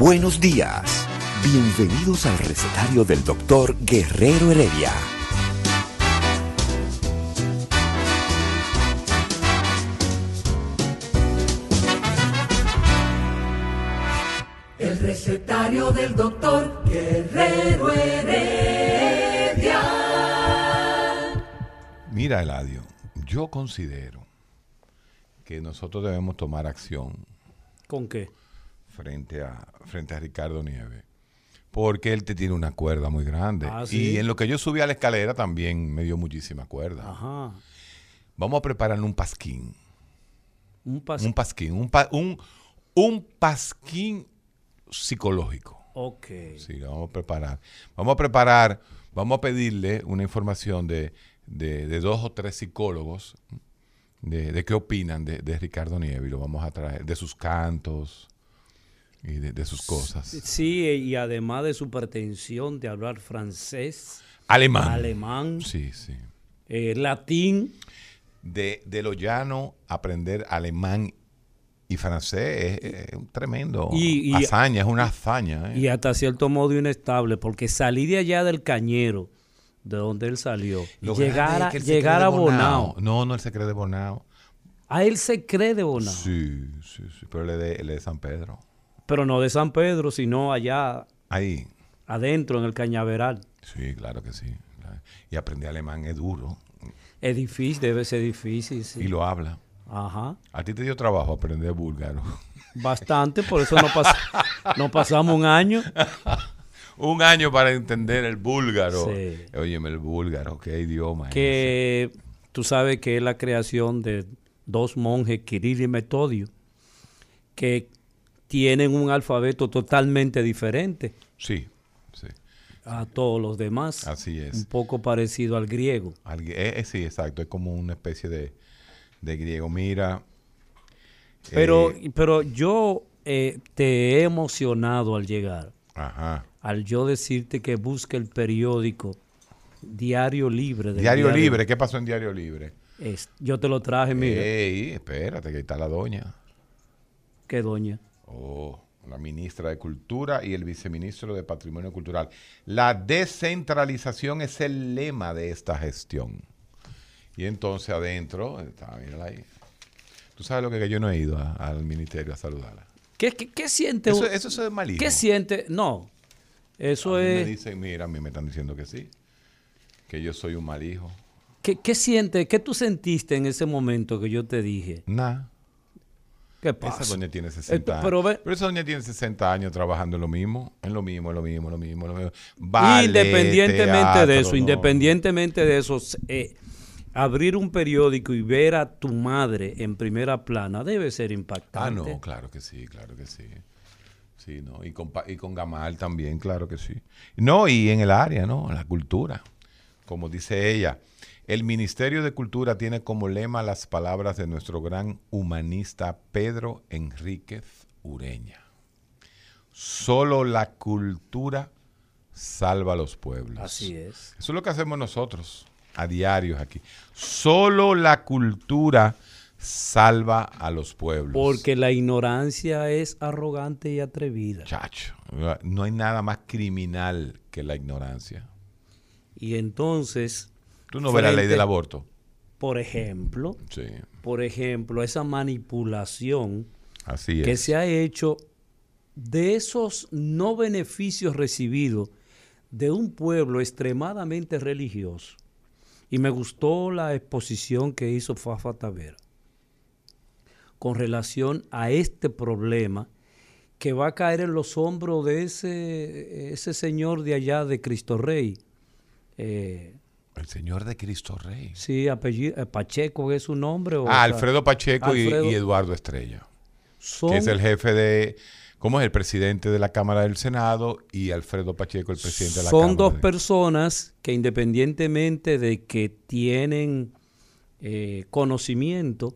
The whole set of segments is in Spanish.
Buenos días. Bienvenidos al recetario del doctor Guerrero Heredia. El recetario del doctor Guerrero Heredia. Mira, Eladio, yo considero que nosotros debemos tomar acción ¿Con qué? Frente a, frente a Ricardo Nieves. Porque él te tiene una cuerda muy grande. Ah, ¿sí? Y en lo que yo subí a la escalera también me dio muchísima cuerda. Ajá. Vamos a preparar un pasquín. Un pas Un pasquín. Un, pa- un, un pasquín psicológico. Ok. Sí, lo vamos a preparar. Vamos a preparar, vamos a pedirle una información de, de- de dos o tres psicólogos de, de qué opinan de, de Ricardo Nieves y lo vamos a traer, de sus cantos y de, de sus cosas. Sí, y además de su pretensión de hablar francés, Alemán. alemán, Sí, sí. eh, latín, De, de lo llano, aprender alemán y francés es, es un tremendo Y- y- hazaña, es una hazaña. ¿eh? y hasta cierto modo inestable, porque salí de allá del cañero, de donde él salió, Lo llegar a, es que llegar a Bonao. No, no, él se cree de Bonao. A él se cree de Bonao, Sí, sí, sí, pero él es de, él es de San Pedro. Pero no de San Pedro, sino allá Ahí, adentro en el cañaveral. Sí, claro que sí. Y aprender alemán es duro. Es difícil, debe ser difícil, sí. Y lo habla. Ajá. A ti te dio trabajo aprender búlgaro. Bastante, por eso no, pas- no pasamos un año. Un año para entender el búlgaro. Sí. Óyeme, el búlgaro, qué idioma es que tú sabes que es la creación de dos monjes, Kirill y Metodio, que tienen un alfabeto totalmente diferente. Sí, sí. a todos los demás. Así es. Un poco parecido al griego. Algu- eh, sí, exacto. Es como una especie de, de griego. Mira. Pero, eh, pero yo eh, te he emocionado al llegar, ajá. al yo decirte que busque el periódico Diario Libre. Diario Libre. ¿Qué pasó en Diario Libre? Es- yo te lo traje, mira. Ey, espérate, que ahí está la doña. ¿Qué doña? Oh, la ministra de Cultura y el viceministro de Patrimonio Cultural. La descentralización es el lema de esta gestión. Y entonces adentro, está, mírala ahí. Tú sabes lo que, que yo no he ido a- al ministerio a saludarla. ¿Qué, qué, qué siente? Eso, eso es malísimo. ¿Qué siente? No. Eso A mí me es. dicen, mira, a mí me están diciendo que sí. Que yo soy un mal hijo. ¿Qué, qué siente? ¿Qué tú sentiste en ese momento que yo te dije? Nah. ¿Qué Esa pasa? doña tiene 60 Eh, años. pero esa doña tiene 60 años trabajando en lo mismo, en lo mismo, en lo mismo, en lo mismo, en lo mismo. Independientemente de eso, no. independientemente de eso, eh, abrir un periódico y ver a tu madre en primera plana debe ser Ah, impactante. no, claro que sí, claro que sí. Sí, no. Y con, y con Gamal también, claro que sí. No, y en el área, ¿no? La cultura. Como dice ella, el Ministerio de Cultura tiene como lema las palabras de nuestro gran humanista Pedro Enríquez Ureña. Solo la cultura salva a los pueblos. Así es. Eso es lo que hacemos nosotros a diario aquí. Solo la cultura salva a los pueblos. Porque la ignorancia es arrogante y atrevida. Chacho, no hay nada más criminal que la ignorancia. Y entonces, Tú no ves la ley del aborto. por ejemplo, Sí, por ejemplo, esa manipulación así que se ha hecho de esos no beneficios recibidos de un pueblo extremadamente religioso. Y me gustó la exposición que hizo Fafa Tavera con relación a este problema que va a caer en los hombros de ese, ese señor de allá de Cristo Rey, eh, El señor de Cristo Rey. Sí, apellido, eh, Pacheco es su nombre. O, ah, sea, Alfredo Pacheco y- Alfredo- Y, Eduardo Estrella, son, que es el jefe de, ¿cómo es? El presidente de la Cámara del Senado y Alfredo Pacheco, el presidente de la son Cámara. dos de- personas que independientemente de que tienen eh, conocimiento,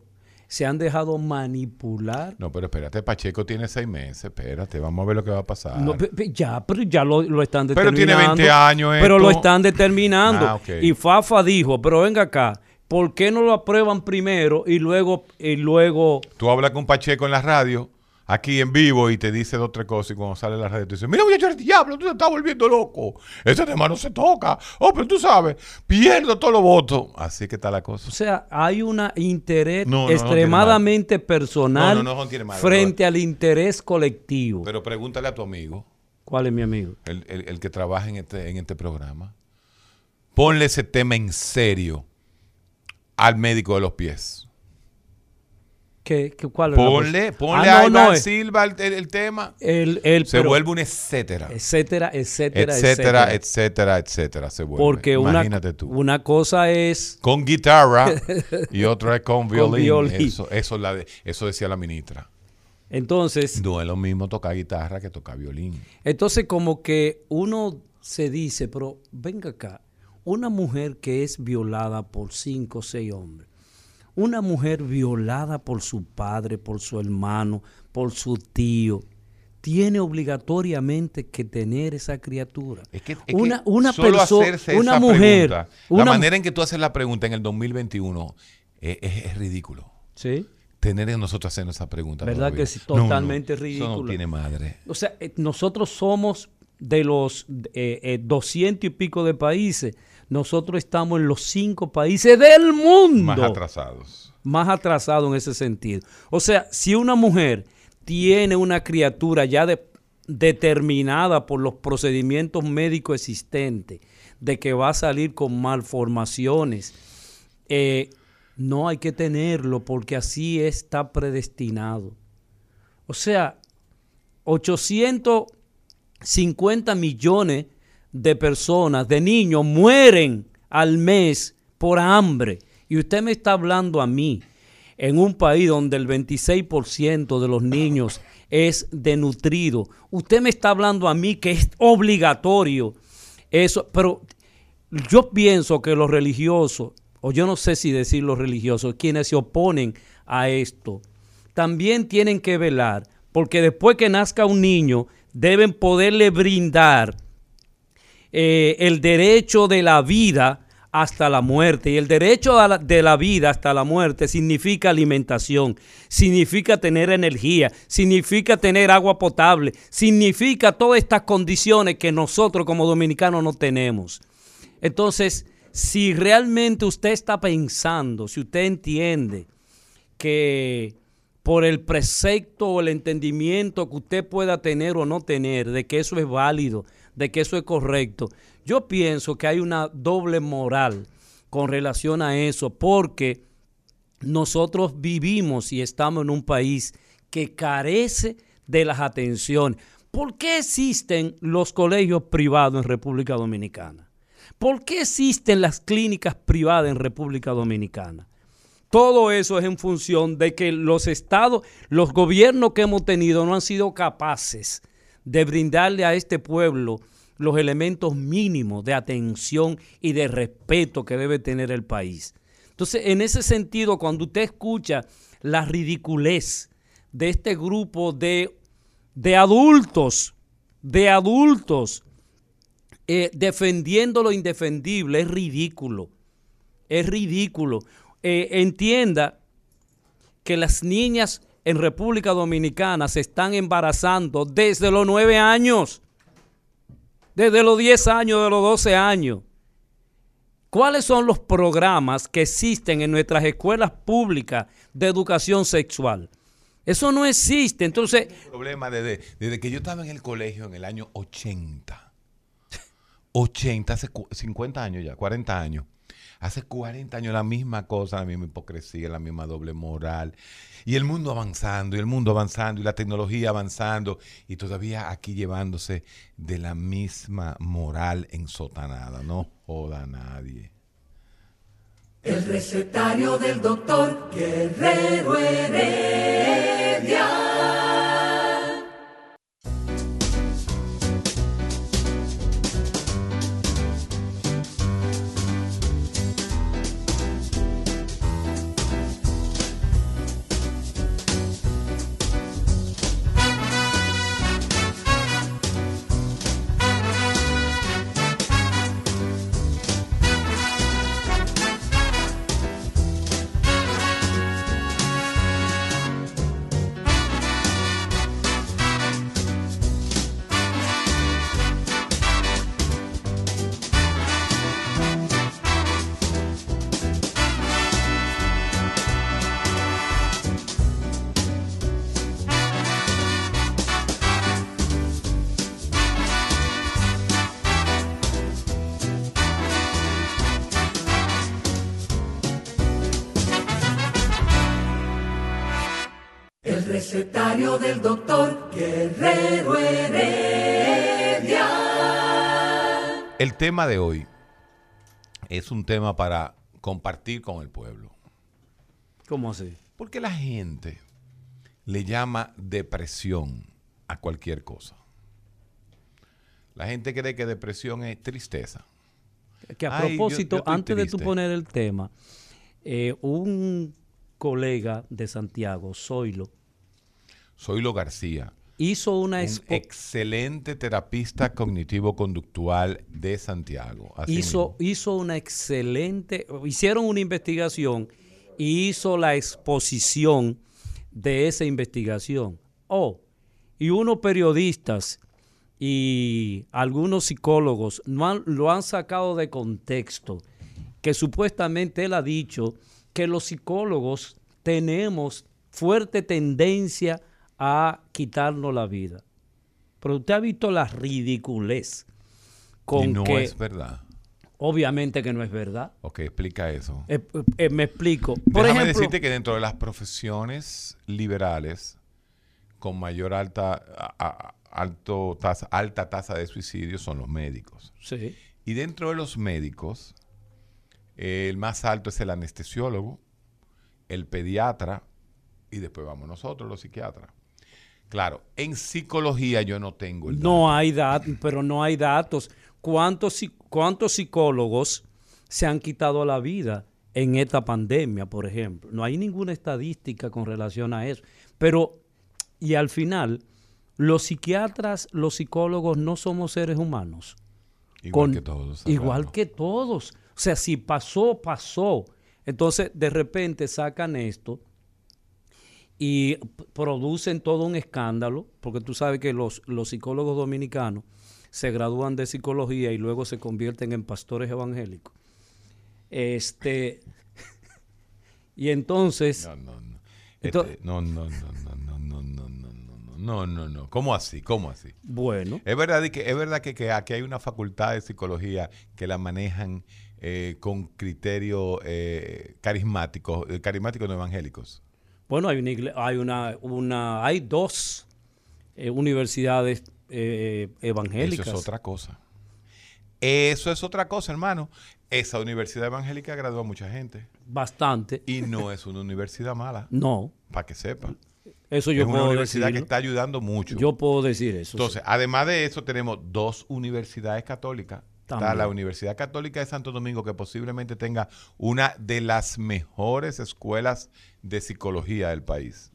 se han dejado manipular. No, pero espérate, Pacheco tiene seis meses, espérate, vamos a ver lo que va a pasar. No, ya, pero ya lo, lo están Pero determinando. tiene 20 años Pero lo están determinando. Ah. Y Fafa dijo, pero venga acá, ¿por qué no lo aprueban primero y luego, y luego Tú hablas con Pacheco en la radio, aquí en vivo, y te dice dos o tres cosas, y cuando sale la radio te dice, mira muchacho, el diablo, tú te estás volviendo loco. Ese tema no se toca. Oh, pero tú sabes, pierdo todos los votos. Así que está la cosa. O sea, hay un interés No, no, no extremadamente personal No, frente al interés colectivo. Pero pregúntale a tu amigo, ¿Cuál es mi amigo? el, el- el que trabaja en este, en este programa, ponle ese tema en serio al médico de los pies. ¿Qué, qué- cuál Ponle, ponle Ah, a no, Iván es- Silva el, el- el tema. el, Se pero- vuelve un etcétera. etcétera, etcétera, etcétera, etcétera, etcétera, se vuelve. Porque una, Imagínate tú. una cosa es con guitarra y otra es con violín. violín. Eso, eso, la de- eso decía la ministra. entonces No es lo mismo tocar guitarra que tocar violín. Entonces como que uno se dice, pero venga acá, una mujer que es violada por cinco o seis hombres, una mujer violada por su padre, por su hermano, por su tío, tiene obligatoriamente que tener esa criatura. Es que, es una que una solo perso- hacerse una esa mujer, pregunta, una la manera en que tú haces la pregunta en el 2021 es, es- es ridículo. ¿Sí? Tener en nosotros haciendo esa pregunta. ¿Verdad todavía. que? No, no, Totalmente Eso no ridículo. tiene madre. O sea, eh, nosotros somos de los eh, eh, 200 y pico de países, nosotros estamos en los cinco países del mundo Más atrasados. más atrasados en ese sentido. O sea, si una mujer tiene una criatura ya de- determinada por los procedimientos médicos existentes de que va a salir con malformaciones, eh, no hay que tenerlo porque así está predestinado. O sea, 850 millones de personas, de niños, mueren al mes por hambre. Y usted me está hablando a mí, en un país donde el 26% de los niños es denutrido. Usted me está hablando a mí que es obligatorio eso, pero yo pienso que los religiosos, o yo no sé si decir los religiosos, quienes se oponen a esto, también tienen que velar, porque después que nazca un niño, deben poderle brindar eh, el derecho de la vida hasta la muerte. Y el derecho la- de la vida hasta la muerte significa alimentación, significa tener energía, significa tener agua potable, significa todas estas condiciones que nosotros como dominicanos no tenemos. Entonces, si realmente usted está pensando, si usted entiende que por el precepto o el entendimiento que usted pueda tener o no tener de que eso es válido, de que eso es correcto, yo pienso que hay una doble moral con relación a eso, porque nosotros vivimos y estamos en un país que carece de las atenciones. ¿Por qué existen los colegios privados en República Dominicana? ¿Por qué existen las clínicas privadas en República Dominicana? Todo eso es en función de que los estados, los gobiernos que hemos tenido no han sido capaces de brindarle a este pueblo los elementos mínimos de atención y de respeto que debe tener el país. Entonces, en ese sentido, cuando usted escucha la ridiculez de este grupo de, de adultos, de adultos, eh, defendiendo lo indefendible, es ridículo. Es ridículo. Eh, entienda que las niñas en República Dominicana se están embarazando desde los nueve años, desde los 10 años, de los 12 años. ¿Cuáles son los programas que existen en nuestras escuelas públicas de educación sexual? Eso no existe. Entonces, problema desde, desde que yo estaba en el colegio en el año 80. 80, hace cu- 50 años ya, 40 años. Hace 40 años la misma cosa, la misma hipocresía, la misma doble moral. Y el mundo avanzando, y el mundo avanzando, y la tecnología avanzando, y todavía aquí llevándose de la misma moral ensotanada. No joda a nadie. El recetario del doctor Guerrero Heredia. Tema de hoy es un tema para compartir con el pueblo. ¿Cómo así? Porque la gente le llama depresión a cualquier cosa. La gente cree que depresión es tristeza. Que a Ay, propósito, yo antes de tú poner el tema, eh, un colega de Santiago, Zoilo, Zoilo García, hizo una un excelente terapista cognitivo-conductual de Santiago. Hizo, hizo una excelente, hicieron una investigación y hizo la exposición de esa investigación. Oh, y unos periodistas y algunos psicólogos no han- lo han sacado de contexto, que supuestamente él ha dicho que los psicólogos tenemos fuerte tendencia a quitarnos la vida. Pero usted ha visto la ridiculez con y no que es verdad. obviamente que no es verdad. Ok, explica eso. Eh, eh, me explico. Por Déjame ejemplo, decirte que dentro de las profesiones liberales con mayor alta, a- a- alto tasa, alta tasa de suicidio son los médicos. sí, Y dentro de los médicos, eh, el más alto es el anestesiólogo, el pediatra y después vamos nosotros, los psiquiatras. Claro, en psicología yo no tengo el dato. no hay datos, pero no hay datos. ¿Cuántos, ¿Cuántos psicólogos se han quitado la vida en esta pandemia, por ejemplo? No hay ninguna estadística con relación a eso. Pero, y al final, los psiquiatras, los psicólogos no somos seres humanos. Igual con- que todos. Igual que todos. O sea, si pasó, pasó. Entonces, de repente sacan esto y producen todo un escándalo, porque tú sabes que los, los psicólogos dominicanos se gradúan de psicología y luego se convierten en pastores evangélicos. Este, y entonces, No, no, no. Este, no, no, no, no, no, no, no, no, no, no, no. ¿Cómo así? ¿Cómo así? bueno, Es verdad que, es verdad que, que aquí hay una facultad de psicología que la manejan eh, con criterios eh, carismáticos, eh, carismáticos no evangélicos. Bueno, hay una, hay una, una hay dos eh, universidades eh, evangélicas. Eso es otra cosa. Eso es otra cosa, hermano. Esa universidad evangélica graduó a mucha gente Bastante. y no es una universidad mala, No, para que sepan. eso Es yo una puedo universidad que está ayudando mucho. Yo puedo decir eso. Entonces, además de eso, tenemos dos universidades católicas. Está la Universidad Católica de Santo Domingo, que posiblemente tenga una de las mejores escuelas de psicología del país,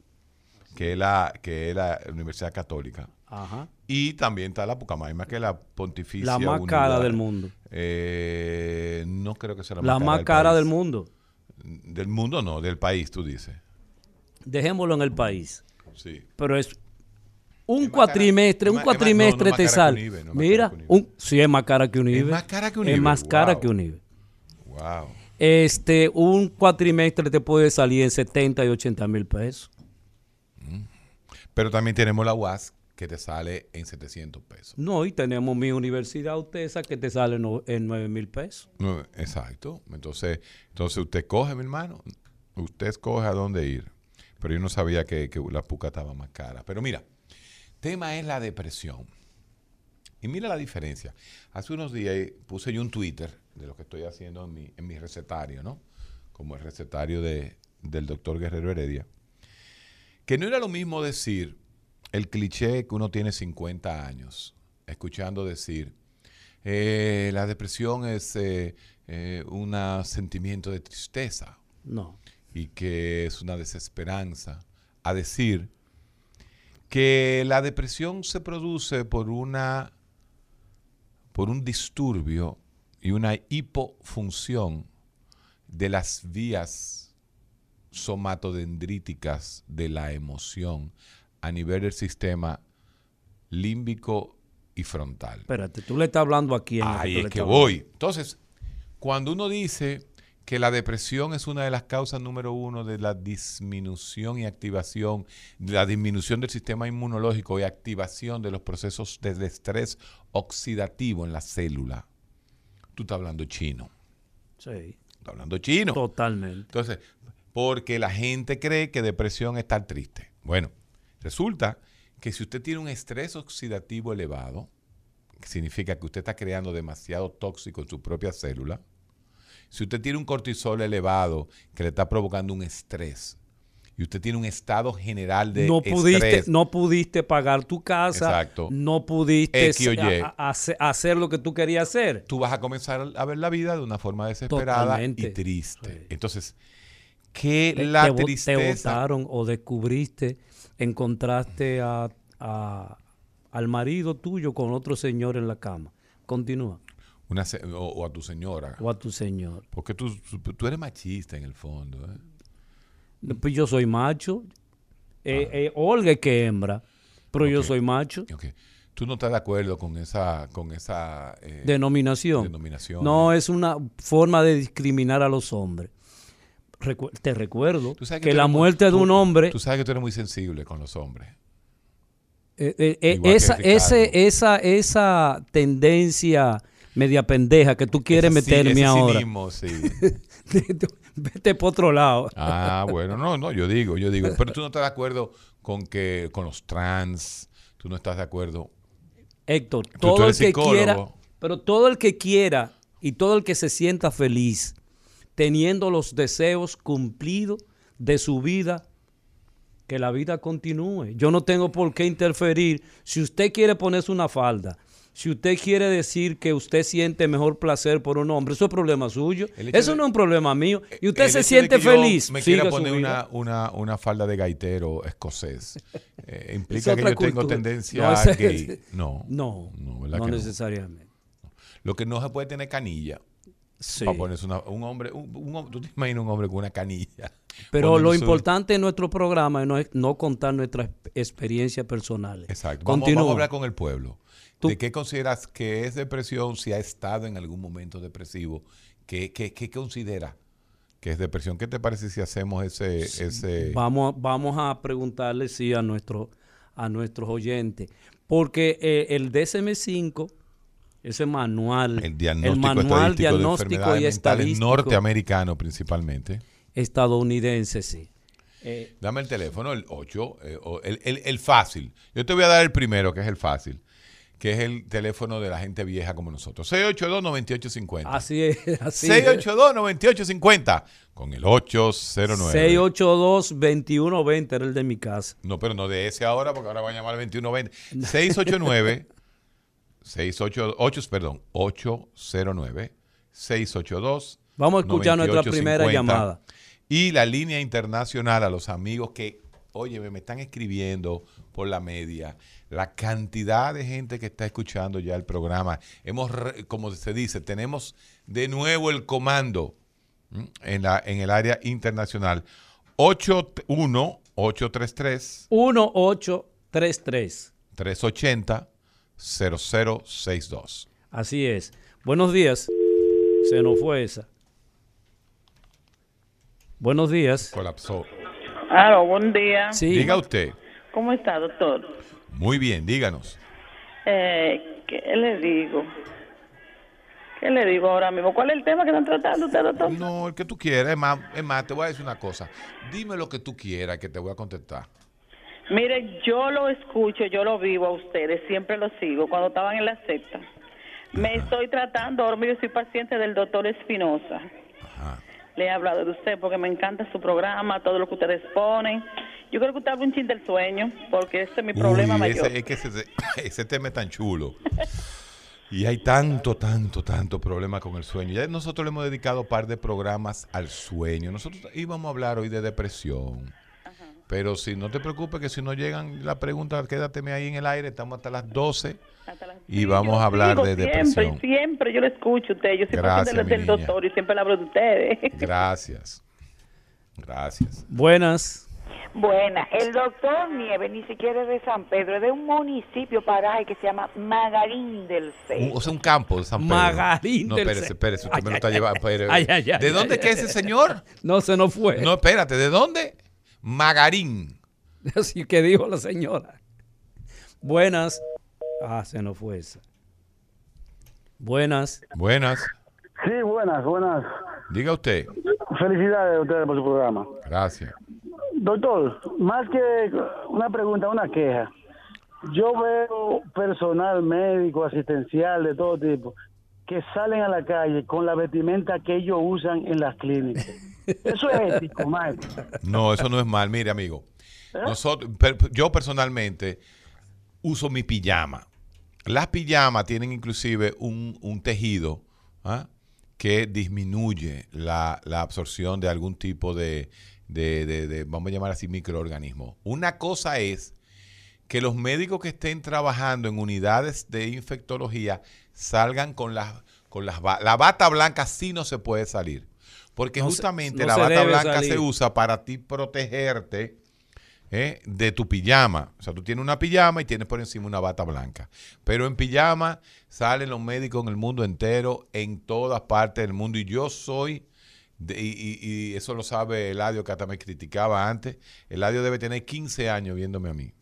que es la, que es la Universidad Católica. Ajá. Y también está la Pucamaima, que es la Pontificia. La más Unidad. cara del mundo. Eh, no creo que sea la, La más cara del país. mundo. Del mundo no, del país, tú dices. Dejémoslo en el país. Sí. Pero es un Es más cara- cuatrimestre, es un cuatrimestre no, no es te sale. un IBE, no es más Mira, cara que un IBE. un, sí es más cara que un IBE. un Es más cara que un IBE. Wow. Este, un cuatrimestre te puede salir en 70 y 80 mil pesos. Pero también tenemos la UAS, que te sale en 700 pesos. No, y tenemos mi universidad UTESA que te sale en 9 mil pesos. Exacto. Entonces, entonces usted coge, mi hermano. Usted escoge a dónde ir. Pero yo no sabía que, que la puca estaba más cara. Pero mira, tema es la depresión. Y mira la diferencia. Hace unos días puse yo un Twitter de lo que estoy haciendo en mi, en mi recetario, ¿no? como el recetario de, del doctor Guerrero Heredia, que no era lo mismo decir el cliché que uno tiene 50 años, escuchando decir, eh, la depresión es eh, eh, un sentimiento de tristeza. No. Y que es una desesperanza. A decir que la depresión se produce por una por un disturbio y una hipofunción de las vías somatodendríticas de la emoción a nivel del sistema límbico y frontal. Espérate, tú le estás hablando aquí. En Ahí es que voy. Entonces, cuando uno dice que la depresión es una de las causas número uno de la disminución y activación, de la disminución del sistema inmunológico y activación de los procesos de estrés oxidativo en la célula. Tú estás hablando chino. Sí. Estás hablando chino. Totalmente. Entonces, porque la gente cree que depresión es estar triste. Bueno, resulta que si usted tiene un estrés oxidativo elevado, que significa que usted está creando demasiado tóxico en su propia célula, si usted tiene un cortisol elevado que le está provocando un estrés, y usted tiene un estado general de no pudiste, estrés, No pudiste pagar tu casa, Exacto. no pudiste a- a- hacer- lo que tú querías hacer. tú vas a comenzar a ver la vida de una forma desesperada Totalmente. y triste. Entonces, que Te- la te, vo- te tristeza... votaron o descubriste, encontraste a- al marido tuyo con otro señor en la cama. Continúa. Una se- o, o a tu señora. O a tu señor. Porque tú, tú eres machista en el fondo. ¿eh? Pues yo soy macho. Eh, eh, Olga es que hembra, pero yo soy macho. Tú no estás de acuerdo con esa, con esa Denominación. denominación. No, es una forma de discriminar a los hombres. Recu- te recuerdo que, la muy- muerte de tú- un hombre, Tú sabes que tú eres muy sensible con los hombres. eh, esa, ese, esa, esa tendencia media pendeja que tú quieres Ese meterme ese ahora, cinismo, sí. vete por otro lado. Ah, bueno, no, no, yo digo, yo digo. Pero tú no estás de acuerdo con que con los trans, tú no estás de acuerdo. Héctor, tú todo el que psicólogo. quiera, pero todo el que quiera y todo el que se sienta feliz teniendo los deseos cumplidos de su vida, que la vida continúe. Yo no tengo por qué interferir. Si usted quiere ponerse una falda, si usted quiere decir que usted siente mejor placer por un hombre, eso es problema suyo. Eso de- no es un problema mío. Y usted se de siente feliz. Me quiera poner una, una, una falda de gaitero escocés. eh, Es implica que yo tengo tendencia No, ese- gay. No. No, No, necesariamente. Lo que no se puede tener canilla. Sí. Para ponerse una- un hombre, un, un hom- tú te imaginas un hombre con una canilla. Pero lo importante en nuestro programa no es no contar nuestras experiencias personales. Exacto. Vamos, vamos a hablar con el pueblo. Tú- ¿De qué consideras que es depresión si ha estado en algún momento depresivo? ¿Qué, qué, qué considera que es depresión? ¿Qué te parece si hacemos ese... ese Vamos, vamos a preguntarle sí a nuestro a nuestros oyentes, porque eh, el DSM-5 ese manual, el diagnóstico manual estadístico diagnóstico y estadístico norteamericano principalmente. estadounidense, sí. Eh, Dame el teléfono, el 8, eh, o el, el- el fácil. Yo te voy a dar el primero, que es el fácil, que es el teléfono de la gente vieja como nosotros. 682-9850. así es, así es. 682-9850 con el 809. 682-2120 era el de mi casa. No, pero no de ese ahora, porque ahora va a llamar al 2120. 689 688, perdón, 809 682 Vamos a escuchar nuestra primera 9850. llamada. Y la línea internacional a los amigos que, oye, me están escribiendo por la media. La cantidad de gente que está escuchando ya el programa. Hemos, como se dice, tenemos de nuevo el comando en, la, en el área internacional. 81-833. 1833. 380-0062. Así es. Buenos días. Se nos fue esa. Buenos días. Colapsó. Aló, buen día. Sí. Diga usted. ¿Cómo está, doctor? Muy bien, díganos. Eh, ¿Qué le digo? ¿Qué le digo ahora mismo? ¿Cuál es el tema que están tratando usted, doctor? No, el que tú quieras. Es más, es más, te voy a decir una cosa. Dime lo que tú quieras que te voy a contestar. Mire, yo lo escucho, yo lo vivo a ustedes, siempre lo sigo, cuando estaban en la secta. Me estoy tratando, ahora mismo soy paciente del doctor Espinosa. Le he hablado de usted porque me encanta su programa, todo lo que ustedes ponen. Yo creo que usted habla un chin del sueño, porque ese es mi problema Uy, mayor. ese, es que ese, ese tema es tan chulo. Y hay tanto, tanto, tanto problema con el sueño. Ya nosotros le hemos dedicado un par de programas al sueño. Nosotros íbamos a hablar hoy de depresión. Pero si no te preocupes, que si no llegan la pregunta, quédateme ahí en el aire. Estamos hasta las 12 Hasta las- y vamos a hablar de siempre, depresión. Siempre, yo lo escucho a usted. Yo soy Gracias, del niña. doctor y siempre le hablo de ustedes. Gracias. Gracias. Buenas. Buena, el doctor Nieves ni siquiera es de San Pedro, es de un municipio paraje que se llama Magarín del Cero. o sea, un campo de San Pedro. Magarín No, del espérese, Ce- espérese. Usted Ay, me lo está ay, llevando. ay, ay, ay, ¿De ay, dónde ay, que es ese señor? No, se nos fue. No, espérate. ¿De dónde? Magarín. Así que dijo la señora. Buenas. Ah, se nos fue esa. Buenas. Buenas. Sí, buenas, buenas. Diga usted. Felicidades a ustedes por su programa. Gracias. Doctor, más que una pregunta, una queja. Yo veo personal médico, asistencial, de todo tipo, que salen a la calle con la vestimenta que ellos usan en las clínicas. Eso es ético, maestro. No, eso no es mal. Mire, amigo. Nosotros, per- yo personalmente uso mi pijama. Las pijamas tienen inclusive un, un tejido ¿ah? que disminuye la, la absorción de algún tipo de, de- de- de, vamos a llamar así, microorganismo. Una cosa es que los médicos que estén trabajando en unidades de infectología salgan con las con las la bata blanca sí no se puede salir porque No se- justamente no la bata blanca salir. se usa para ti protegerte ¿eh? de tu pijama. O sea, tú tienes una pijama y tienes por encima una bata blanca. Pero en pijama salen los médicos en el mundo entero, en todas partes del mundo. Y yo soy, de- y- y eso lo sabe Eladio, que hasta me criticaba antes. Eladio debe tener 15 años viéndome a mí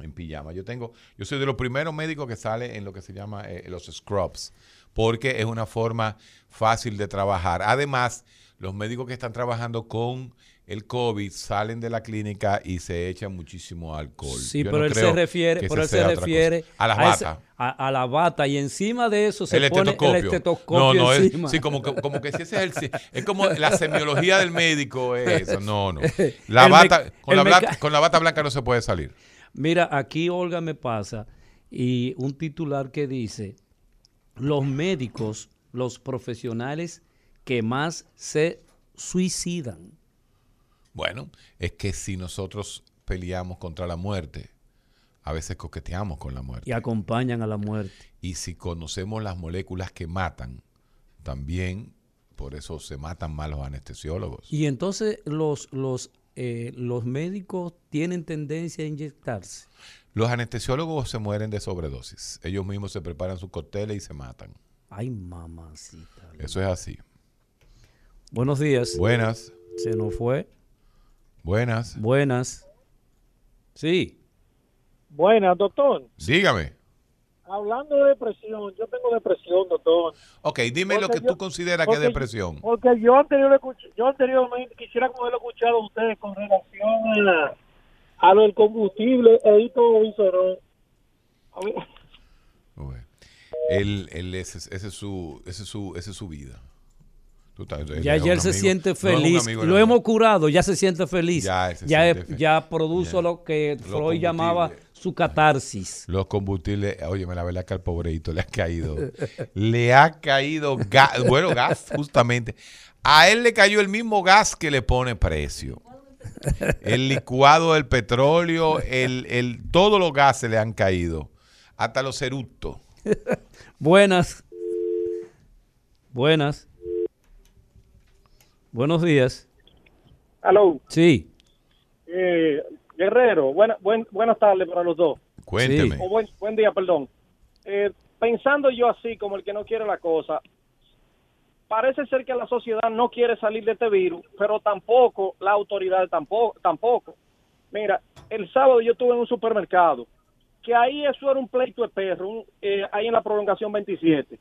en pijama. Yo tengo, yo soy de los primeros médicos que sale en lo que se llama eh, los scrubs, porque es una forma fácil de trabajar. Además, los médicos que están trabajando con el COVID salen de la clínica y se echan muchísimo alcohol. Sí, Yo pero no él se refiere, pero él se refiere a las ese- batas. a, a la bata y encima de eso se el pone estetoscopio. el estetoscopio no, no, es, encima. sí, como, que- como que si ese es el... Es como la semiología del médico es eso. No, no. La bata, con, la bata, con la bata blanca no se puede salir. Mira, aquí Olga me pasa y un titular que dice, los médicos, los profesionales que más se suicidan. Bueno, es que si nosotros peleamos contra la muerte, a veces coqueteamos con la muerte. y acompañan a la muerte. Y si conocemos las moléculas que matan, también por eso se matan más los anestesiólogos. Y entonces los, los, eh, los médicos tienen tendencia a inyectarse. Los anestesiólogos se mueren de sobredosis. Ellos mismos se preparan sus cócteles y se matan. Ay, mamacita. Eso es así. Buenos días. Buenas, Se nos fue. buenas. Buenas. Sí. Buenas, doctor. Dígame. Hablando de depresión, yo tengo depresión, doctor. Ok, dime lo que yo- tú consideras que es depresión. Porque yo, anterior, yo anteriormente quisiera como haberlo escuchado a ustedes con relación a, a lo del combustible e mí- Uy. Él, él ese, ese es su, ese es su, esa es su vida. Tú estás- él Ya ayer un se amigo- siente feliz. Lo hemos curado, ya se siente feliz. Ya, él se ya, siente fe- ya produjo Ya. lo que Lo Freud llamaba su catarsis. Los combustibles, oye, la verdad que al pobreito le ha caído, le ha caído gas, bueno, gas justamente. A él le cayó el mismo gas que le pone precio. El licuado del petróleo, el, el, todos los gases le han caído, hasta los eructos. Buenas. Buenas. Buenos días. Aló, Sí. eh, Guerrero, buena, buen, buenas tardes para los dos. Cuénteme. O buen, buen día, perdón. Eh, pensando yo así, como el que no quiere la cosa, parece ser que la sociedad no quiere salir de este virus, pero tampoco la autoridad tampoco. tampoco. Mira, el sábado yo estuve en un supermercado, que ahí eso era un pleito de perro, un- eh, ahí en la prolongación 27.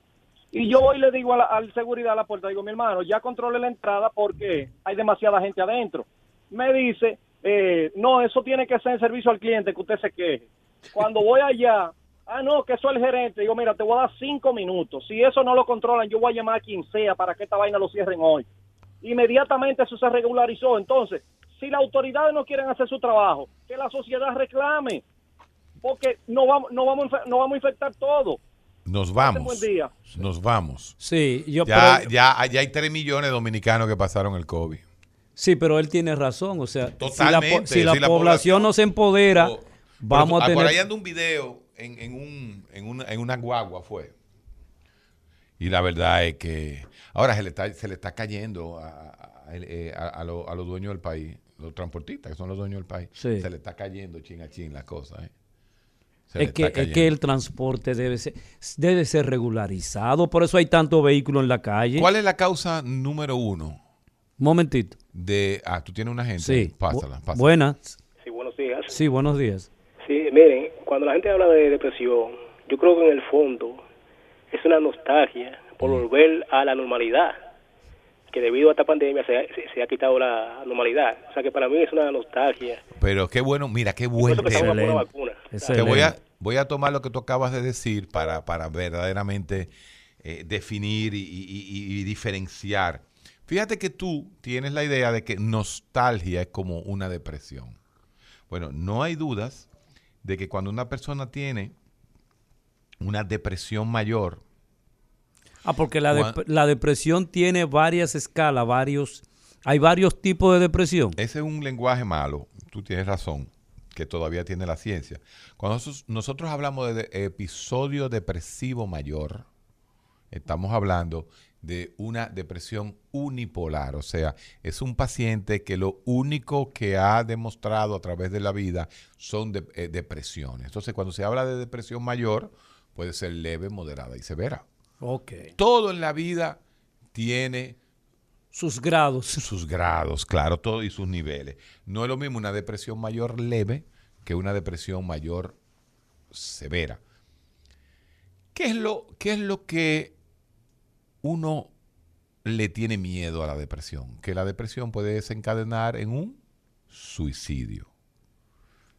Y yo voy y le digo a la, al seguridad a la puerta, digo, mi hermano, ya controle la entrada porque hay demasiada gente adentro. Me dice, eh, no, eso tiene que ser en servicio al cliente, que usted se queje. Cuando voy allá, ah, no, que eso es el gerente, digo, mira, te voy a dar cinco minutos. Si eso no lo controlan, yo voy a llamar a quien sea para que esta vaina lo cierren hoy. Inmediatamente eso se regularizó. Entonces, si las autoridades no quieren hacer su trabajo, que la sociedad reclame, porque no vamos, no vamos, no vamos a infectar todo. Nos vamos. buen día. Nos vamos. Sí, yo Ya, pero- ya, ya hay 3 millones de dominicanos que pasaron el COVID. sí, pero él tiene razón. O sea, si la, po- Totalmente, si la si la población no se empodera, Pero- vamos pero a Por ahí tener. anda un video en, en un, en, una, en una guagua, fue. Y la verdad es que ahora se le está, se le está cayendo a, a- a- eh, a- a lo- a los dueños del país, los transportistas que son los dueños del país. Sí. Se le está cayendo chin a chin la cosa. ¿eh? Es que, es que el transporte debe ser, debe ser regularizado, por eso hay tanto vehículo en la calle. ¿Cuál es la causa número uno Momentito. de... Ah, tú tienes una gente. Sí. Pásala, pásala. Buenas. Sí, buenos días. Sí, buenos días. Sí, miren, cuando la gente habla de depresión, yo creo que en el fondo es una nostalgia por volver a la normalidad, que debido a esta pandemia se, ha- se- se ha quitado la normalidad. O sea que para mí es una nostalgia. Pero qué bueno, mira, qué buen Eso que estamos tema. con una vacuna. Te voy a, voy a tomar lo que tú acabas de decir para, para verdaderamente eh, definir y, y- y- y diferenciar. Fíjate que tú tienes la idea de que nostalgia es como una depresión. Bueno, no hay dudas de que cuando una persona tiene una depresión mayor, Ah, porque la, la depresión tiene varias escalas, varios, hay varios tipos de depresión. Ese es un lenguaje malo, tú tienes razón, que todavía tiene la ciencia. Cuando nosotros, nosotros hablamos de episodio depresivo mayor, estamos hablando de una depresión unipolar, o sea, es un paciente que lo único que ha demostrado a través de la vida son de- eh, depresiones. Entonces, cuando se habla de depresión mayor, puede ser leve, moderada y severa. Ok. Todo en la vida tiene sus grados. Sus grados, claro, todo y sus niveles. No es lo mismo una depresión mayor leve que una depresión mayor severa. ¿Qué es lo, qué es lo que uno le tiene miedo a la depresión? Que la depresión puede desencadenar en un suicidio.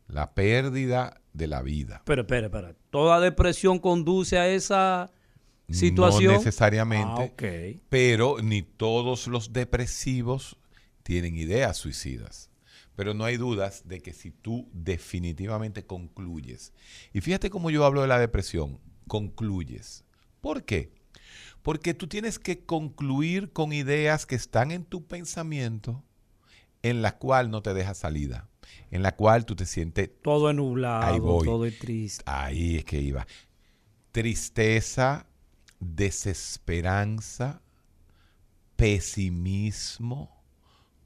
La pérdida de la vida. Pero espera, espera. ¿Toda depresión conduce a esa situación? No necesariamente. Ah, ok. Pero ni todos los depresivos tienen ideas suicidas. Pero no hay dudas de que si tú definitivamente concluyes, y fíjate cómo yo hablo de la depresión, concluyes. ¿Por qué? Porque tú tienes que concluir con ideas que están en tu pensamiento, en la cual no te deja salida, en la cual tú te sientes... Todo es nublado, Ahí voy. todo es triste. Ahí es que iba. Tristeza, desesperanza, pesimismo,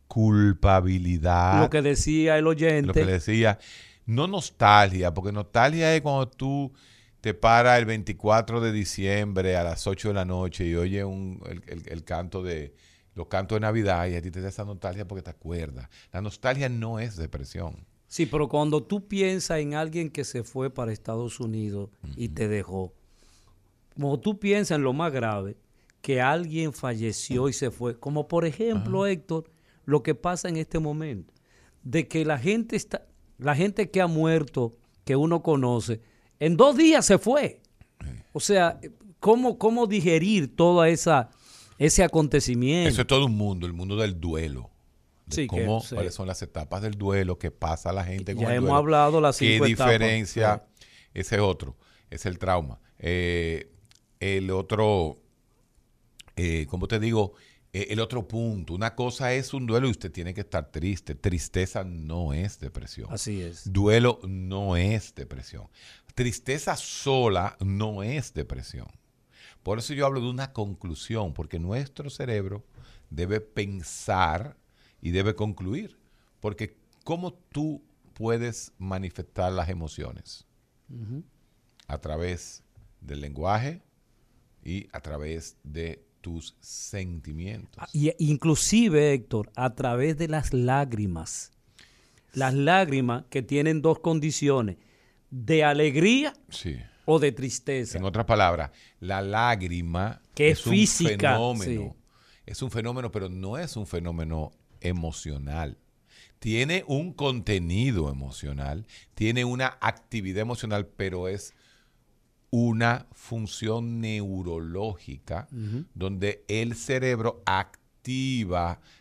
culpabilidad. Lo que decía el oyente. Lo que decía. No nostalgia, porque nostalgia es cuando tú te paras el 24 de diciembre a las 8 de la noche y oyes un, el, el- el canto de los cantos de Navidad y a ti te da esa nostalgia porque te acuerdas. La nostalgia no es depresión. Sí, pero cuando tú piensas en alguien que se fue para Estados Unidos y te dejó, como tú piensas en lo más grave, que alguien falleció y se fue, como por ejemplo, Héctor, lo que pasa en este momento, de que la gente está, la gente que ha muerto, que uno conoce, en dos días se fue. O sea, ¿cómo, cómo digerir toda esa ese acontecimiento? Eso es todo un mundo, el mundo del duelo. De Sí, que- cómo, sí. cuáles son las etapas del duelo, qué pasa a la gente con Ya el hemos duelo, hablado las ¿Qué cinco etapas, diferencia? Ese es otro, es el trauma. Eh, el otro, eh, ¿cómo te digo? Eh, el otro punto, una cosa es un duelo y usted tiene que estar triste. Tristeza no es depresión. Así es. Duelo no es depresión. Tristeza sola no es depresión. Por eso yo hablo de una conclusión, porque nuestro cerebro debe pensar y debe concluir. Porque ¿cómo tú puedes manifestar las emociones? A través del lenguaje y a través de tus sentimientos. Y, inclusive, Héctor, a través de las lágrimas. Las lágrimas que tienen dos condiciones, de alegría Sí. o de tristeza. En otras palabras, la lágrima Que es un física, fenómeno. Es un fenómeno, pero no es un fenómeno emocional. Tiene un contenido emocional, tiene una actividad emocional, pero es una función neurológica donde el cerebro activa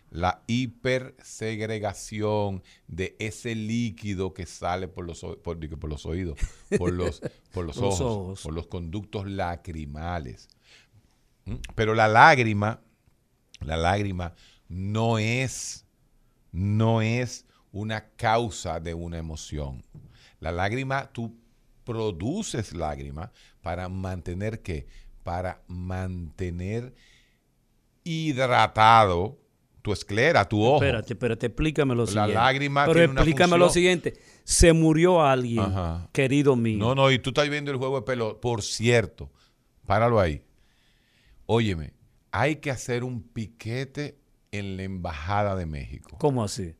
la hipersegregación de ese líquido que sale por los, o- por, digo, por los oídos, por los, por los, Por los ojos, ojos. por los conductos lacrimales. ¿Mm? Pero la lágrima, la lágrima no es, no es una causa de una emoción. La lágrima, tú produces lágrima para mantener qué? Para mantener hidratado tu esclera, tu ojo. Espérate, espérate, explícame lo La siguiente. lágrima Pero tiene una explícame lo siguiente. Se murió alguien, Ajá. querido mío. No, no, y tú estás viendo el juego de pelo. Por cierto, páralo ahí. Óyeme, hay que hacer un piquete en la Embajada de México. ¿Cómo así?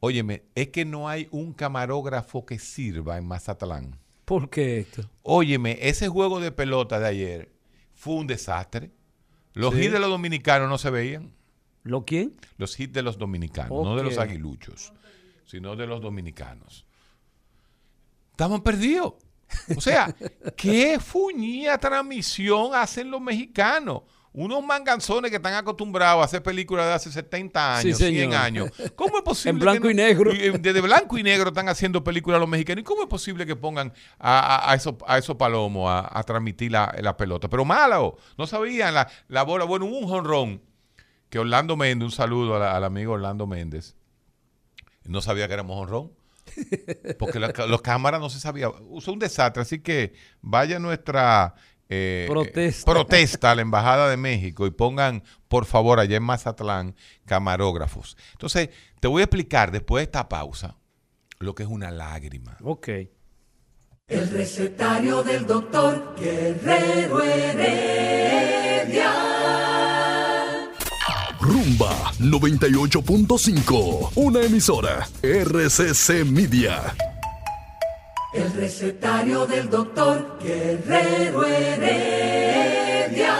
Óyeme, es que no hay un camarógrafo que sirva en Mazatlán. ¿Por qué, Héctor? Óyeme, ese juego de pelota de ayer fue un desastre. Los Sí. hits de los dominicanos no se veían. ¿Lo quién? Los hits de los dominicanos, no de los aguiluchos, sino de los dominicanos. Estaban perdidos. O sea, ¿qué fuñía transmisión hacen los mexicanos? Unos manganzones que están acostumbrados a hacer películas de hace 70 Sí, años, 100 señor. años. ¿Cómo es posible? En blanco que y negro. eh, Desde blanco y negro están haciendo películas los mexicanos. ¿Y cómo es posible que pongan a, a- a esos, a esos palomos a, a transmitir la, la pelota? Pero malo, no sabían la, la bola. Bueno, hubo un jonrón que Orlando Méndez, un saludo la- al amigo Orlando Méndez, no sabía que éramos honrón. Porque los cámaras no se sabía. Usó un desastre. Así que vaya nuestra eh, Protesta. eh, protesta a la Embajada de México y pongan, por favor, allá en Mazatlán, camarógrafos. Entonces, te voy a explicar después de esta pausa lo que es una lágrima. Ok. El recetario del doctor Guerrero Heredia. Rumba 98.5, una emisora RCC Media. El recetario del doctor Guerrero Heredia.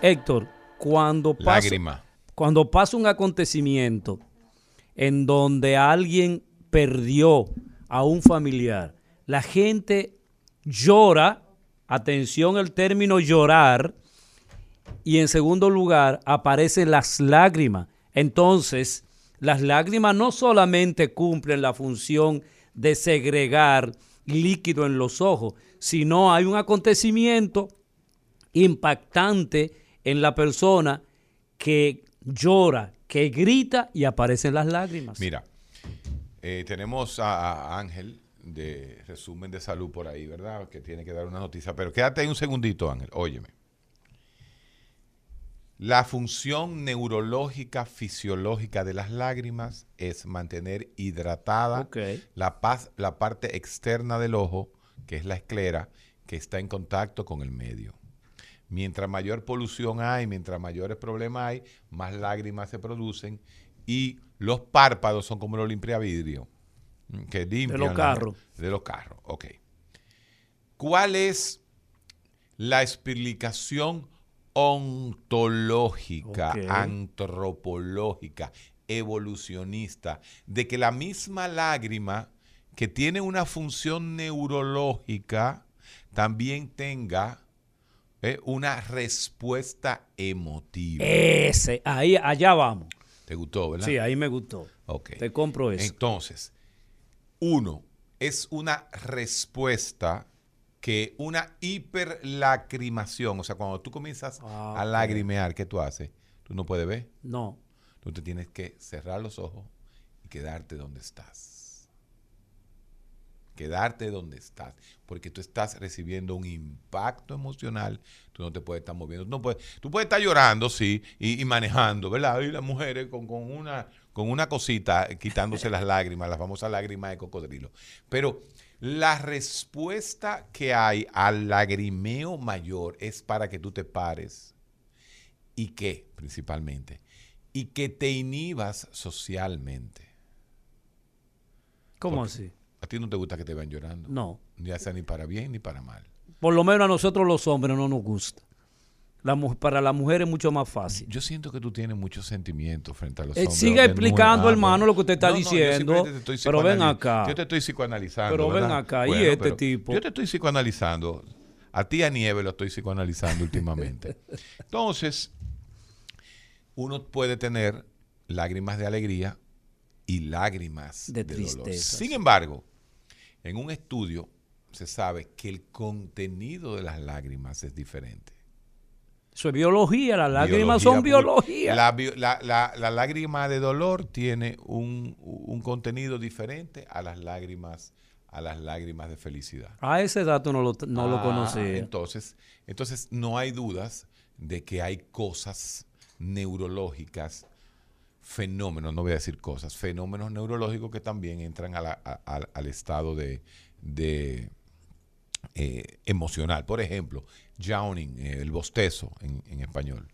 Héctor, cuando pasa, Lágrima. cuando pasa un acontecimiento en donde alguien perdió a un familiar, la gente llora, atención el término llorar, y en segundo lugar aparecen las lágrimas. Entonces, las lágrimas no solamente cumplen la función de segregar líquido en los ojos, sino hay un acontecimiento impactante en la persona que llora, que grita y aparecen las lágrimas. Mira, eh, tenemos a, a Ángel de resumen de salud por ahí, ¿verdad? Que tiene que dar una noticia. Pero quédate ahí un segundito, Ángel. Óyeme. La función neurológica fisiológica de las lágrimas es mantener hidratada la, paz- la parte externa del ojo, que es la esclera, que está en contacto con el medio. Mientras mayor polución hay, mientras mayores problemas hay, más lágrimas se producen y los párpados son como los limpiavidrio mm, que limpian los la- carros. de los carros. Ok. ¿Cuál es la explicación ontológica, antropológica, evolucionista, de que la misma lágrima que tiene una función neurológica también tenga eh, una respuesta emotiva? Ese, ahí, allá vamos. ¿Te gustó, verdad? Sí, ahí me gustó. Ok. Te compro eso. Entonces, uno, es una respuesta que una hiperlacrimación, o sea, cuando tú comienzas Ah, a lagrimear, ¿qué tú haces? Tú no puedes ver. No. Tú te tienes que cerrar los ojos y quedarte donde estás. Quedarte donde estás. Porque tú estás recibiendo un impacto emocional. Tú no te puedes estar moviendo. Tú, no puedes, tú puedes estar llorando, sí, y, y manejando, ¿verdad? Y las mujeres con, con una, con una cosita quitándose las lágrimas, las famosas lágrimas de cocodrilo. Pero la respuesta que hay al lagrimeo mayor es para que tú te pares y que, principalmente, y que te inhibas socialmente. ¿Cómo Porque así? A ti no te gusta que te vean llorando. No. Ya sea ni para bien ni para mal. Por lo menos a nosotros los hombres no nos gusta. La para la mujer es mucho más fácil. Yo siento que tú tienes muchos sentimientos frente a los Eh, hombres. siga explicando, hermano, lo que usted está No, no, diciendo. te Pero ven acá. Yo te estoy psicoanalizando. Pero ven acá, ¿y este tipo? Yo te estoy psicoanalizando. A ti, a Nieve, lo estoy psicoanalizando últimamente. Entonces, uno puede tener lágrimas de alegría y lágrimas De de, dolor. tristeza, Sin embargo, en un estudio se sabe que el contenido de las lágrimas es diferente. Eso es biología, las lágrimas son Biología. La, la- la- la lágrima de dolor tiene un, un contenido diferente a las lágrimas a las lágrimas de felicidad. Ah, ese dato no lo, no lo Ah, conocía. Entonces, entonces no hay dudas de que hay cosas neurológicas, fenómenos, no voy a decir cosas, fenómenos neurológicos que también entran a la- a- al- al estado de, de, eh, emocional. Por ejemplo, yawning, eh, el bostezo en, en español.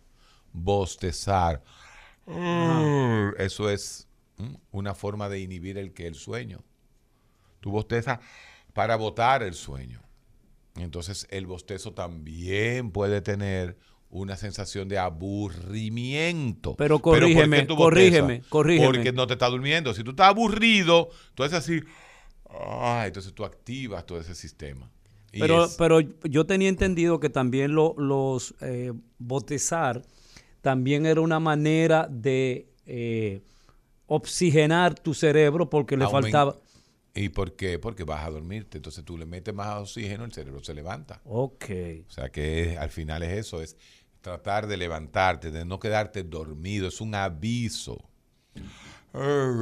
Bostezar. Eso es mm, una forma de inhibir el que el sueño. Tú bostezas para botar el sueño. Entonces el bostezo también puede tener una sensación de aburrimiento. Pero ¿por qué corrígeme, corrígeme, corrígeme. Porque no te está durmiendo. Si tú estás aburrido, tú haces así. ah, entonces tú activas todo ese sistema. Pero, pero yo tenía entendido que también lo- los eh, botezar también era una manera de eh, oxigenar tu cerebro porque le faltaba. ¿Y por qué? Porque vas a dormirte. Entonces tú le metes más oxígeno, el cerebro se levanta. Ok. O sea que es- al final es eso, es tratar de levantarte, de no quedarte dormido, es un aviso.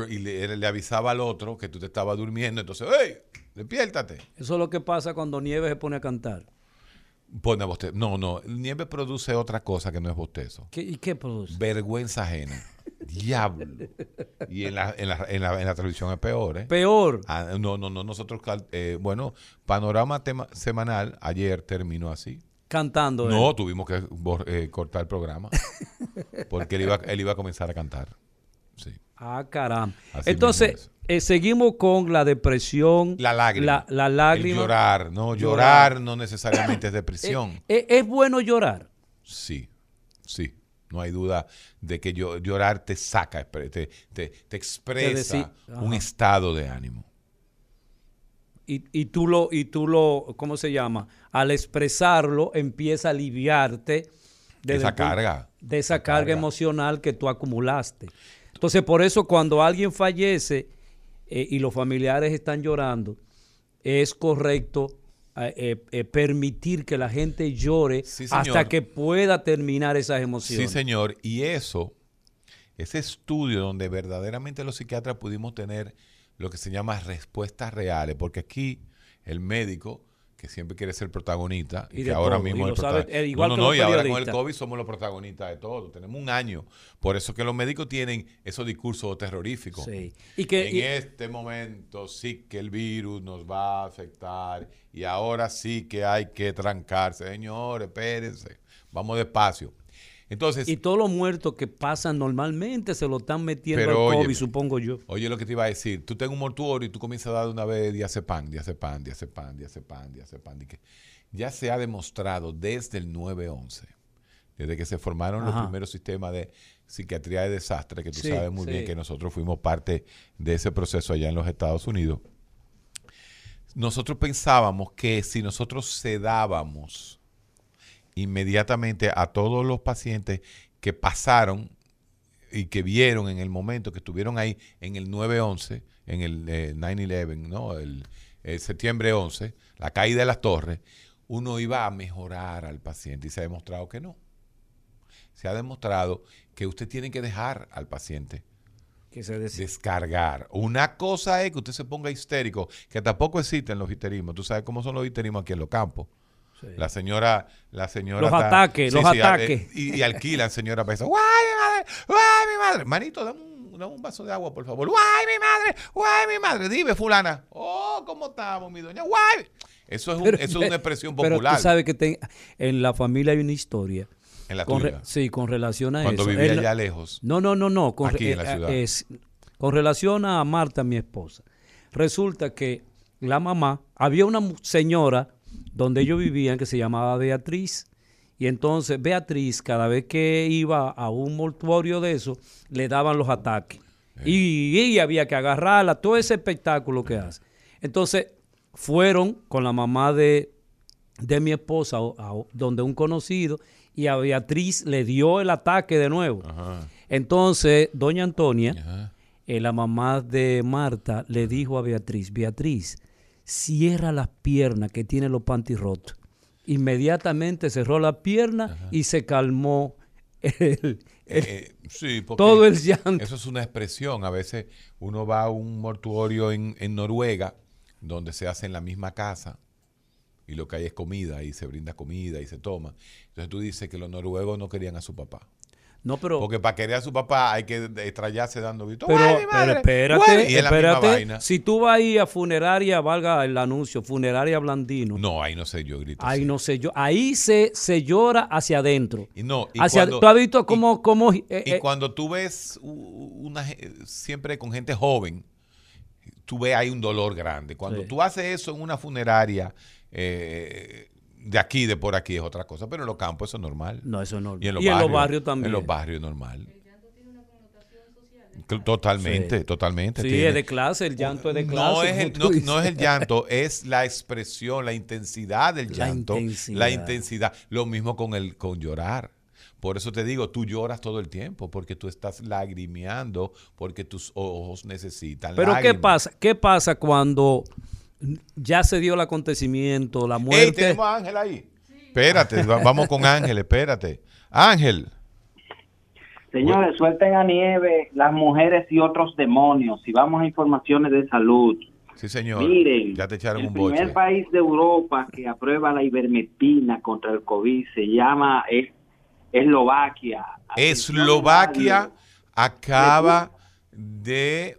Y le, le avisaba al otro que tú te estabas durmiendo, entonces, ¡hey! Despiértate. Eso es lo que pasa cuando Nieves se pone a cantar. Pone bostezo. No, no, el nieve produce otra cosa que no es bostezo. ¿Qué- ¿Y qué produce? Vergüenza ajena. Diablo. Y en la, en la, en la, en la televisión es peor, ¿eh? Peor. Ah, no, no, no. Nosotros, eh, bueno, panorama tema- semanal ayer terminó así. Cantando. No, él. tuvimos que eh, cortar el programa. Porque él iba, él iba a comenzar a cantar. Sí. Ah, caramba. Así Entonces, eh, seguimos con la depresión. La lágrima. La, la El llorar, ¿no? Llorar. Llorar no necesariamente es depresión. Eh, ¿Es bueno llorar? Sí, sí. No hay duda de que llorar te saca, te, te, te expresa un estado de ánimo. Y, y tú lo, y tú lo, ¿cómo se llama? Al expresarlo, empieza a aliviarte de Esa carga, De esa esa carga, carga. emocional que tú acumulaste. Entonces, por eso cuando alguien fallece eh, y los familiares están llorando, es correcto eh, eh, permitir que la gente llore Sí, hasta que pueda terminar esas emociones. Sí, señor. Y eso, ese estudio donde verdaderamente los psiquiatras pudimos tener lo que se llama respuestas reales, porque aquí el médico, que siempre quiere ser protagonista, y, Y que ahora mismo es el eh, igual no, no, los y ahora con el. COVID somos los protagonistas de todo. Tenemos un año. Por eso que los médicos tienen esos discursos terroríficos. Sí. Y que- en y- este momento sí que el virus nos va a afectar y ahora sí que hay que trancarse. Señores, espérense. Vamos despacio. Entonces, Y todos los muertos que pasan normalmente se lo están metiendo al COVID, óyeme. supongo yo. Oye, lo que te iba a decir, tú tengas un mortuorio y tú comienzas a dar de una vez diazepam, diazepam, diazepam, diazepam, diazepam. que Ya se ha demostrado desde el 9-11, desde que se formaron los primeros sistemas de psiquiatría de desastre, que tú Sí, sabes muy sí. bien que nosotros fuimos parte de ese proceso allá en los Estados Unidos. Nosotros pensábamos que si nosotros sedábamos inmediatamente a todos los pacientes que pasaron y que vieron en el momento que estuvieron ahí en el 9-11, en el eh, 9-11, ¿no? El, el septiembre 11, la caída de las torres, uno iba a mejorar al paciente y se ha demostrado que no. Se ha demostrado que usted tiene que dejar al paciente Que se descargar. Una cosa es que usted se ponga histérico, que tampoco existen los histerismos. Tú sabes cómo son los histerismos aquí en los campos. La señora, la señora. Los ataques, los ataques. eh, y, y alquilan, señora, para eso. ¡Guay, mi madre! ¡Guay, mi madre! Manito, dame un, dame un vaso de agua, por favor. ¡Guay, mi madre! ¡Guay, mi madre! Dime, fulana. ¡Oh, cómo estamos, mi doña! ¡Guay! Eso es, un- Pero- eso es una expresión Pero popular. tú sabes que te- en la familia hay una historia. En la con sí, con relación a Cuando eso. vivía Él- allá lejos. No, no, no, no. Con, Aquí en la eh, ciudad. es- con relación a Marta, mi esposa. Resulta que la mamá, había una señora donde ellos vivían que se llamaba Beatriz. Y entonces Beatriz, cada vez que iba a un mortuorio de eso, le daban los ataques. Y, y había que agarrarla, todo ese espectáculo que hace. Entonces fueron con la mamá de, de mi esposa a- donde un conocido y a Beatriz le dio el ataque de nuevo. Entonces, doña Antonia, eh, la mamá de Marta, le dijo a Beatriz, Beatriz, cierra las piernas que tiene los panty rotos. Inmediatamente cerró las piernas y se calmó el- el- Eh, sí, porque todo el llanto. Eso es una expresión. A veces uno va a un mortuorio en, en Noruega, donde se hace en la misma casa, y lo que hay es comida, y se brinda comida, y se toma. Entonces tú dices que los noruegos no querían a su papá. No, pero Porque para querer a su papá hay que estrellarse dando gritos. Pero, ¡Ay, mi pero espérate, Bueno, y es la misma. Si tú vas ahí a funeraria, valga el anuncio, funeraria Blandino. No, ahí no sé yo grito. Ahí no sé yo. Ahí se, se llora hacia adentro. Y no, y Hacia- cuando- ¿Tú has visto cómo... cómo eh, Y eh, cuando tú ves una, siempre con gente joven, tú ves ahí un dolor grande. Cuando Sí. tú haces eso en una funeraria eh, de aquí, de por aquí, es otra cosa. Pero en los campos eso es normal. No, eso es normal. Y en los, Y en barrios, los barrios también. En los barrios es normal. Cl- Totalmente, Sí. totalmente. Sí, Tiene- es de clase, el llanto es de clase. no es, el, no, es el llanto, es la expresión, la intensidad del La llanto. intensidad. La intensidad. Lo mismo con el con llorar. Por eso te digo, tú lloras todo el tiempo, porque tú estás lagrimeando, porque tus ojos necesitan Pero ¿qué pasa? ¿Qué pasa cuando ya se dio el acontecimiento, la Ey, muerte? tenemos a Ángel ahí. Espérate, va- vamos con Ángel, espérate. Ángel. Señores, suelten a nieve las mujeres y otros demonios. Si vamos a informaciones de salud, Sí, señor. Miren, ya te echaron el un primer boche. país de Europa que aprueba la ivermectina contra el COVID se llama es- Eslovaquia. Eslovaquia acaba de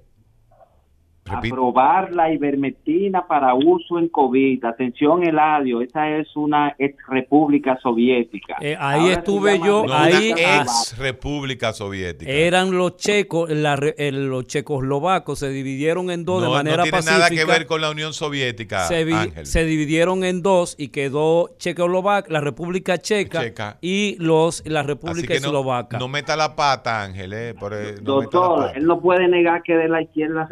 Repite. Aprobar la ivermectina para uso en COVID. Atención, Eladio, esa es una ex república soviética. Eh, ahí Ahora se estuve yo, No, ahí una ah, ex república soviética. eran los checos, la los checoslovacos se dividieron en dos no, de no manera tiene pacífica. nada que ver con la Unión Soviética, se, vi- Ángel. se dividieron en dos y quedó Checoslovaquia, la República Checa, Checa. y los la República no, Eslovaca. no meta la pata, Ángel. eh, por, eh, no Doctor, pata. él no puede negar que de la izquierda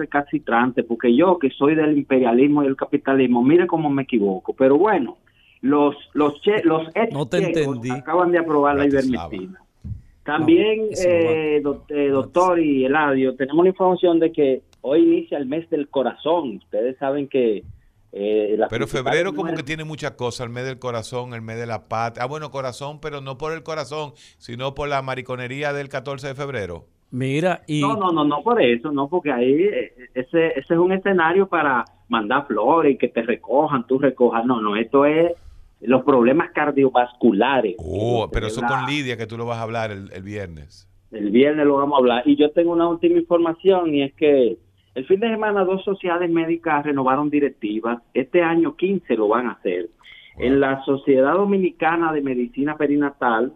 porque yo que soy del imperialismo y el capitalismo, mire cómo me equivoco. Pero bueno, los los che- los ex No te checos entendí. acaban de aprobar la ivermectina. También, No, eh, eh, doctor y Eladio, tenemos la información de que hoy inicia el mes del corazón. Ustedes saben que eh, Pero febrero como que tiene muchas cosas, el mes del corazón, el mes de la paz. Ah, bueno, corazón, pero no por el corazón, sino por la mariconería del 14 de febrero. Mira, y No, no, no, no por eso, no, porque ahí eh, ese, ese es un escenario para mandar flores y que te recojan, tú recojas. No, no, esto es los problemas cardiovasculares. Oh, pero eso con Lidia que tú lo vas a hablar el, el viernes. El viernes lo vamos a hablar. Y yo tengo una última información y es que el fin de semana dos sociedades médicas renovaron directivas. Este año 15 lo van a hacer. En la Sociedad Dominicana de Medicina Perinatal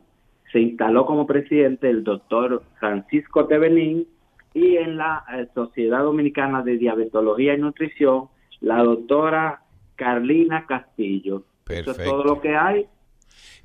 se instaló como presidente el doctor Francisco Tevelín y en la eh, Sociedad Dominicana de Diabetología y Nutrición la doctora Carlina Castillo. Eso es Perfecto. todo lo que hay.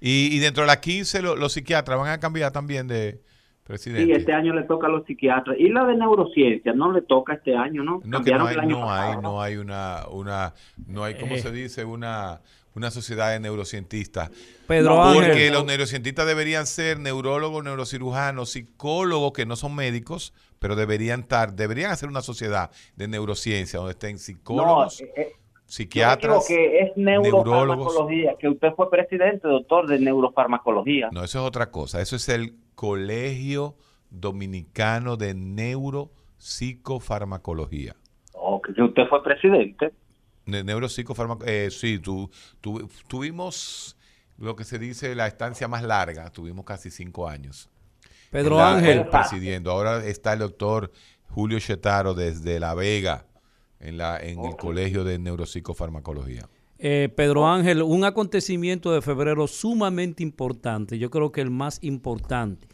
Y, y dentro de las 15 lo- los psiquiatras van a cambiar también de presidente. Sí, este año le toca a los psiquiatras. Y la de neurociencia no le toca este año, ¿no? No, que no Cambiaron hay, el año no hay, no hay una, una, no hay, ¿cómo Eh. se dice? Una, una sociedad de neurocientistas. Pedro No, Ángel. Porque los neurocientistas deberían ser neurólogos, neurocirujanos, psicólogos que no son médicos, pero deberían estar, deberían hacer una sociedad de neurociencia donde estén No, psicólogos, eh, eh, psiquiatras. equivoqué, es neurofarmacología, que usted fue presidente, doctor, de neurofarmacología. No, eso es otra cosa. Eso es el Colegio Dominicano de Neuropsicofarmacología. O que usted fue presidente. Ne- Neuropsicofarmaco eh, sí, tu, tu- tuvimos lo que se dice la estancia más larga, tuvimos casi cinco años. Pedro la- Ángel. presidiendo. Ahora está el doctor Julio Chetaro desde La Vega en, la, en el Colegio de Neuropsicofarmacología. Eh, Pedro Ángel, un acontecimiento de febrero sumamente importante, yo creo que el más importante,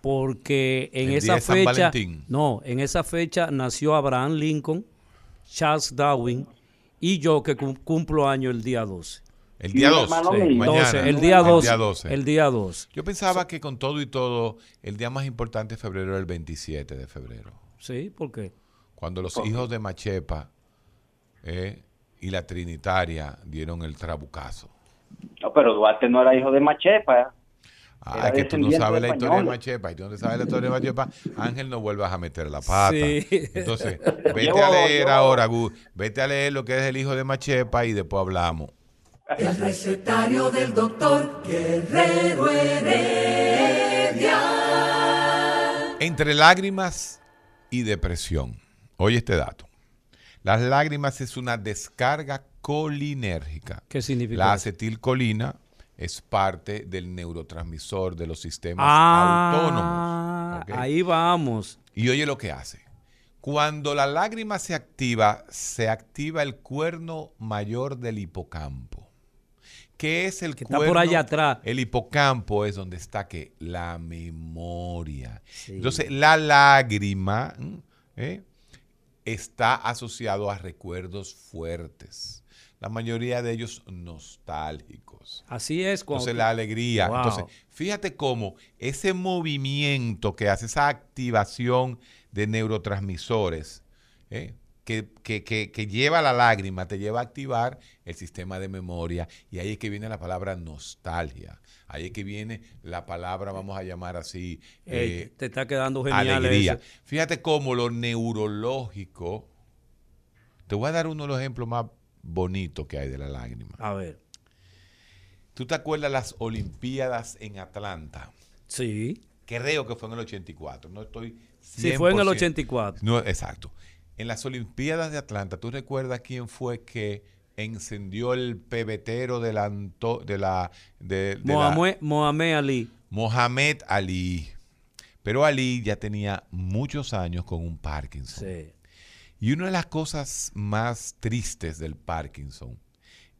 porque en El esa de fecha, Valentín. no, en esa fecha nació Abraham Lincoln, Charles Darwin y yo que cum- cumplo año el día 12. El día mi 2, hermano Sí, mío. mañana. Entonces, el día 12, día 12. el día 2. Yo pensaba que con todo y todo, el día más importante de febrero era el 27 de febrero. Sí, ¿por qué? Cuando los hijos de Machepa eh, y la Trinitaria dieron el trabucazo. No, pero Duarte no era hijo de Machepa. Ah, que tú no sabes la historia de. Machepa. Y tú no sabes la historia de Machepa, Ángel, no vuelvas a meter la pata. Sí. Entonces, vete a leer ahora, Gus. Vete a leer lo que es el hijo de Machepa y después hablamos. El recetario del doctor Guerrero Heredia. Entre lágrimas y depresión. Oye este dato. Las lágrimas es una descarga colinérgica. ¿Qué significa La eso? acetilcolina es parte del neurotransmisor de los sistemas Ah, autónomos. ¿ok? ahí vamos. Y oye lo que hace. Cuando la lágrima se activa, se activa el cuerno mayor del hipocampo. ¿Qué es el Que está cuerno? por allá atrás. El hipocampo es donde está que la memoria. Sí. Entonces, la lágrima. ¿eh? está asociado a recuerdos fuertes. La mayoría de ellos nostálgicos. Así es. cuando Entonces la alegría. Wow. Entonces, fíjate cómo ese movimiento que hace, esa activación de neurotransmisores, ¿eh? que, que- que- que lleva la lágrima, te lleva a activar el sistema de memoria. Y ahí es que viene la palabra nostalgia. Ahí es que viene la palabra, vamos a llamar así, Ey, eh, te está quedando genial alegría. eso. Fíjate cómo lo neurológico. Te voy a dar uno de los ejemplos más bonitos que hay de la lágrima. A ver. ¿Tú te acuerdas las Olimpiadas en Atlanta? Sí. Creo que fue en el 84. No estoy. Sí, fue en el 100%. 84. No, exacto. En las Olimpiadas de Atlanta, ¿tú recuerdas quién fue que encendió el pebetero de la. anto- De la, de, de la- Mohamed, Mohamed Ali. Mohamed Ali. Pero Ali ya tenía muchos años con un Parkinson. Sí. Y una de las cosas más tristes del Parkinson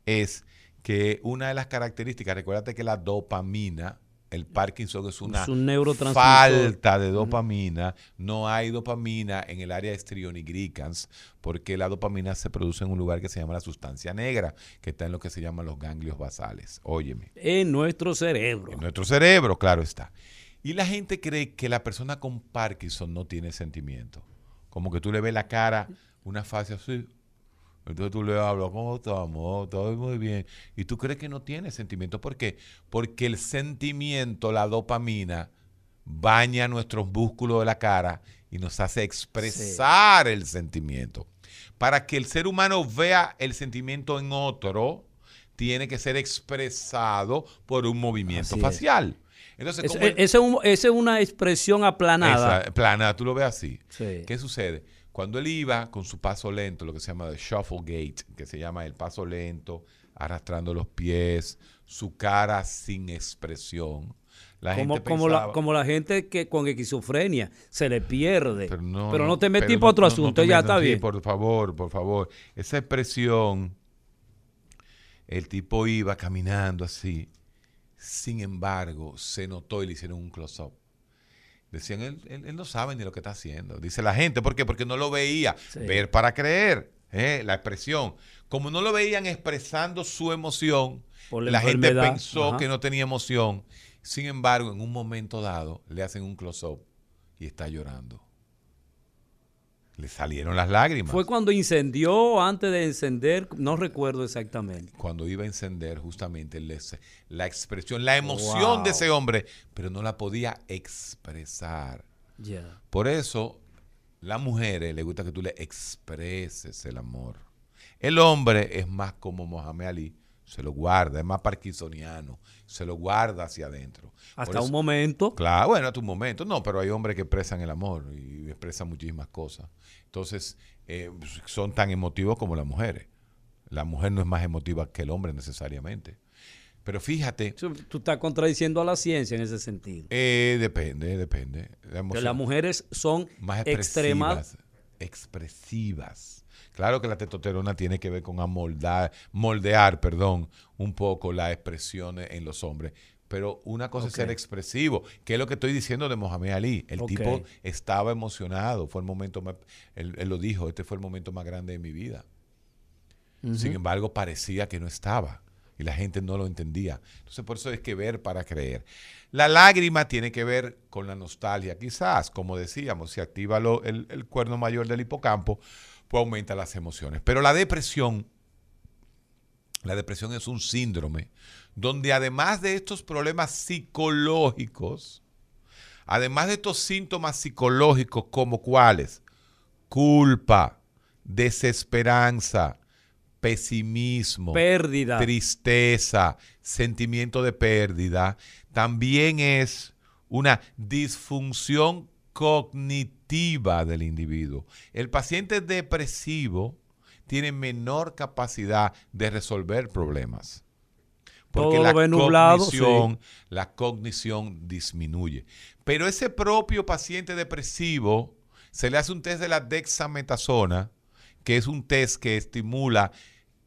es que una de las características, recuérdate que la dopamina, el Parkinson es una Es un neurotransmisor. falta de dopamina, no hay dopamina en el área estrionigrícans, porque la dopamina se produce en un lugar que se llama la sustancia negra, que está en lo que se llaman los ganglios basales. Óyeme. En nuestro cerebro. En nuestro cerebro, claro está. Y la gente cree que la persona con Parkinson no tiene sentimiento. Como que tú le ves la cara, una fase así. Entonces tú le hablas, ¿cómo estamos? Todo muy bien. Y tú crees que no tiene sentimiento. ¿Por qué? Porque el sentimiento, la dopamina, baña nuestros músculos de la cara y nos hace expresar el sentimiento. Para que el ser humano vea el sentimiento en otro, tiene que ser expresado por un movimiento Así es. Entonces, Es- el- Esa es, un- esa es una expresión aplanada. esa, plana, tú lo ves así. Sí. ¿Qué sucede? Cuando él iba con su paso lento, lo que se llama el shuffle gait, que se llama el paso lento, arrastrando los pies, su cara sin expresión. La como, gente como, la, pensaba- como la gente que con esquizofrenia se le pierde. Pero no, no, te metí pero para otro no- no asunto, ya está bien. por favor, por favor. Esa expresión, el tipo iba caminando así. Sin embargo, se notó y le hicieron un close-up. Decían, él, él- él no sabe ni lo que está haciendo. Dice la gente, ¿por qué? Porque no lo veía. Sí. Ver para creer, ¿eh? la expresión. Como no lo veían expresando su emoción, Por la la, gente pensó ajá. que no tenía emoción. Sin embargo, en un momento dado, le hacen un close-up y está llorando. Le salieron las lágrimas. Fue cuando incendió, antes de encender, no recuerdo exactamente. cuando iba a encender justamente les- la expresión, la emoción Wow. de ese hombre, pero no la podía expresar. Ya. Por eso, las mujeres le gusta que tú le expreses el amor. El hombre es más como Mohamed Ali, se lo guarda, es más parkinsoniano, se lo guarda hacia adentro. Hasta eso- un momento. Claro, bueno, hasta un momento. No, pero hay hombres que expresan el amor y expresan muchísimas cosas. Entonces, eh, son tan emotivos como las mujeres. La mujer no es más emotiva que el hombre necesariamente. Pero fíjate, Tú estás contradiciendo a la ciencia en ese sentido. eh, depende, depende. La las mujeres son más extremas. expresivas. Claro que la testosterona tiene que ver con amoldar, moldear, perdón, un poco las expresiones en los hombres. Pero una cosa es ser expresivo, que es lo que estoy diciendo de Mohamed Ali. El tipo estaba emocionado, fue el momento más, él, él lo dijo, este fue el momento más grande de mi vida. Sin embargo, parecía que no estaba y la gente no lo entendía. Entonces, por eso es que ver para creer. La lágrima tiene que ver con la nostalgia. Quizás, como decíamos, si activa lo- el, el cuerno mayor del hipocampo, pues aumenta las emociones. Pero la depresión La depresión es un síndrome donde además de estos problemas psicológicos, además de estos síntomas psicológicos como cuáles, culpa, desesperanza, pesimismo, Pérdida. tristeza, sentimiento de pérdida, también es una disfunción cognitiva del individuo. El paciente depresivo tiene menor capacidad de resolver problemas. Porque Todo la nublado, cognición, la cognición disminuye. Pero ese propio paciente depresivo se le hace un test de la dexametasona, que es un test que estimula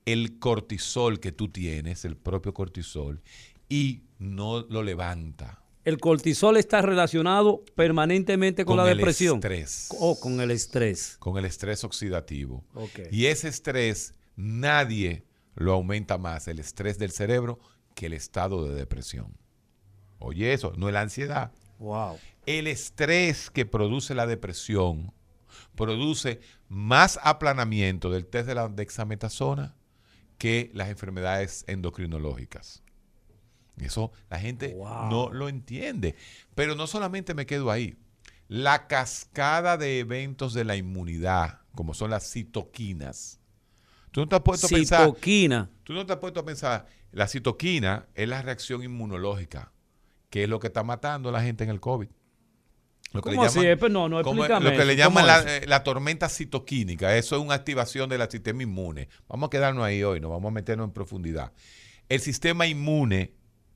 el cortisol que tú tienes, el propio cortisol, y no lo levanta. El cortisol está relacionado permanentemente con, Con la el depresión. estrés. O con el estrés. Con el estrés oxidativo. Ok. Y ese estrés, nadie lo aumenta más, el estrés del cerebro, que el estado de depresión. Oye, eso, no es la ansiedad. Wow. El estrés que produce la depresión produce más aplanamiento del test de la dexametasona que las enfermedades endocrinológicas. Eso la gente no lo entiende. Pero no solamente me quedo ahí. La cascada de eventos de la inmunidad, como son las citoquinas. Tú no te has puesto a pensar. Citoquina. Tú no te has puesto a pensar. La citoquina es la reacción inmunológica, que es lo que está matando a la gente en el COVID. Lo que le ¿Cómo así? llaman- Eh, pues no, no, como- Lo que le eso. ¿Cómo llaman la, eh, la tormenta citoquínica. Eso es una activación del sistema inmune. Vamos a quedarnos ahí hoy, no vamos a meternos en profundidad. El sistema inmune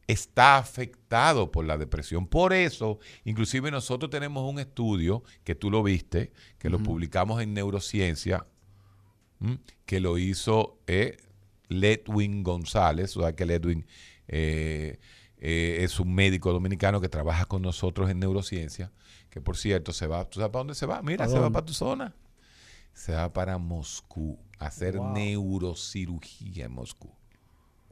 está afectado por la depresión. Por eso, inclusive nosotros tenemos un estudio que tú lo viste, que lo publicamos en Neurociencia, ¿m? que lo hizo eh, Ledwin González, o sea que Ledwin eh, eh, es un médico dominicano que trabaja con nosotros en neurociencia, que por cierto se va, ¿tú sabes para dónde se va? Mira, ¿A se va para tu zona. Se va para Moscú a hacer Wow. neurocirugía en Moscú.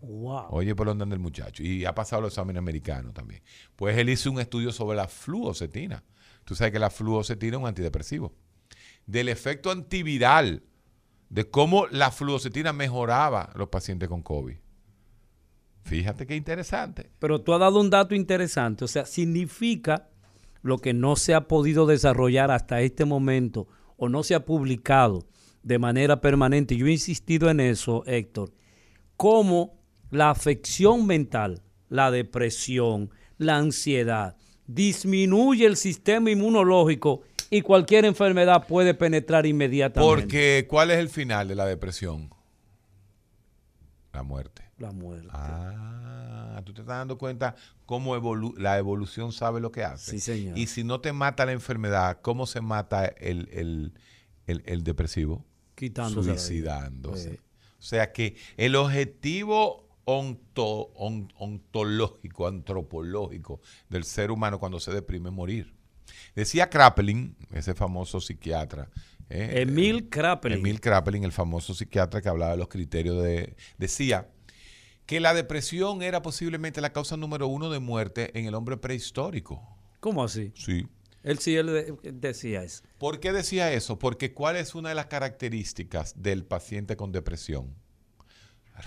Wow. Oye, por dónde anda el muchacho. Y ha pasado los exámenes americanos también. Pues él hizo un estudio sobre la fluoxetina. Tú sabes que la fluoxetina es un antidepresivo. Del efecto antiviral, de cómo la fluoxetina mejoraba a los pacientes con COVID. Fíjate qué interesante. Pero tú has dado un dato interesante. O sea, significa lo que no se ha podido desarrollar hasta este momento o no se ha publicado de manera permanente. Yo he insistido en eso, Héctor. Cómo la afección mental, la depresión, la ansiedad, disminuye el sistema inmunológico y cualquier enfermedad puede penetrar inmediatamente. Porque, ¿cuál es el final de la depresión? La muerte. La muerte. Ah, tú te estás dando cuenta cómo evolu- la evolución sabe lo que hace. Sí, señor. Y si no te mata la enfermedad, ¿cómo se mata el, el- el- el depresivo? Quitándose. Suicidándose. Sí. O sea que el objetivo onto- on- ontológico, antropológico del ser humano cuando se deprime morir. Decía Kraepelin, ese famoso psiquiatra. ¿eh? Emil Kraepelin. Emil Kraepelin, el famoso psiquiatra que hablaba de los criterios de... Decía que la depresión era posiblemente la causa número uno de muerte en el hombre prehistórico. ¿Cómo así? Sí. Él sí él de- decía eso. ¿Por qué decía eso? Porque ¿cuál es una de las características del paciente con depresión?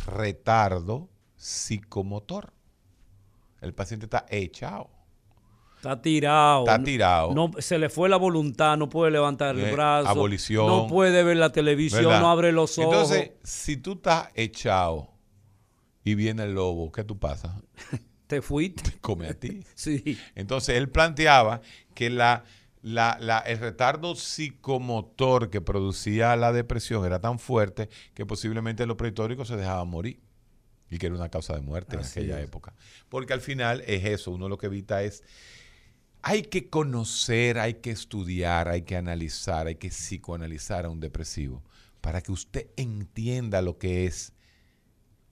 Retardo psicomotor. El paciente está echado. Está tirado. Está tirado. No, se le fue la voluntad, no puede levantar el Eh, brazo. abolición. No puede ver la televisión, ¿verdad? no abre los ojos. Entonces, si tú estás echado y viene el lobo, ¿qué tú pasas? Te fuiste. Come a ti. Sí. Entonces, él planteaba que la, la- la- el retardo psicomotor que producía la depresión era tan fuerte que posiblemente los prehistóricos se dejaban morir y que era una causa de muerte Así en aquella es. época. Porque al final es eso, uno lo que evita es hay que conocer, hay que estudiar, hay que analizar, hay que psicoanalizar a un depresivo para que usted entienda lo que es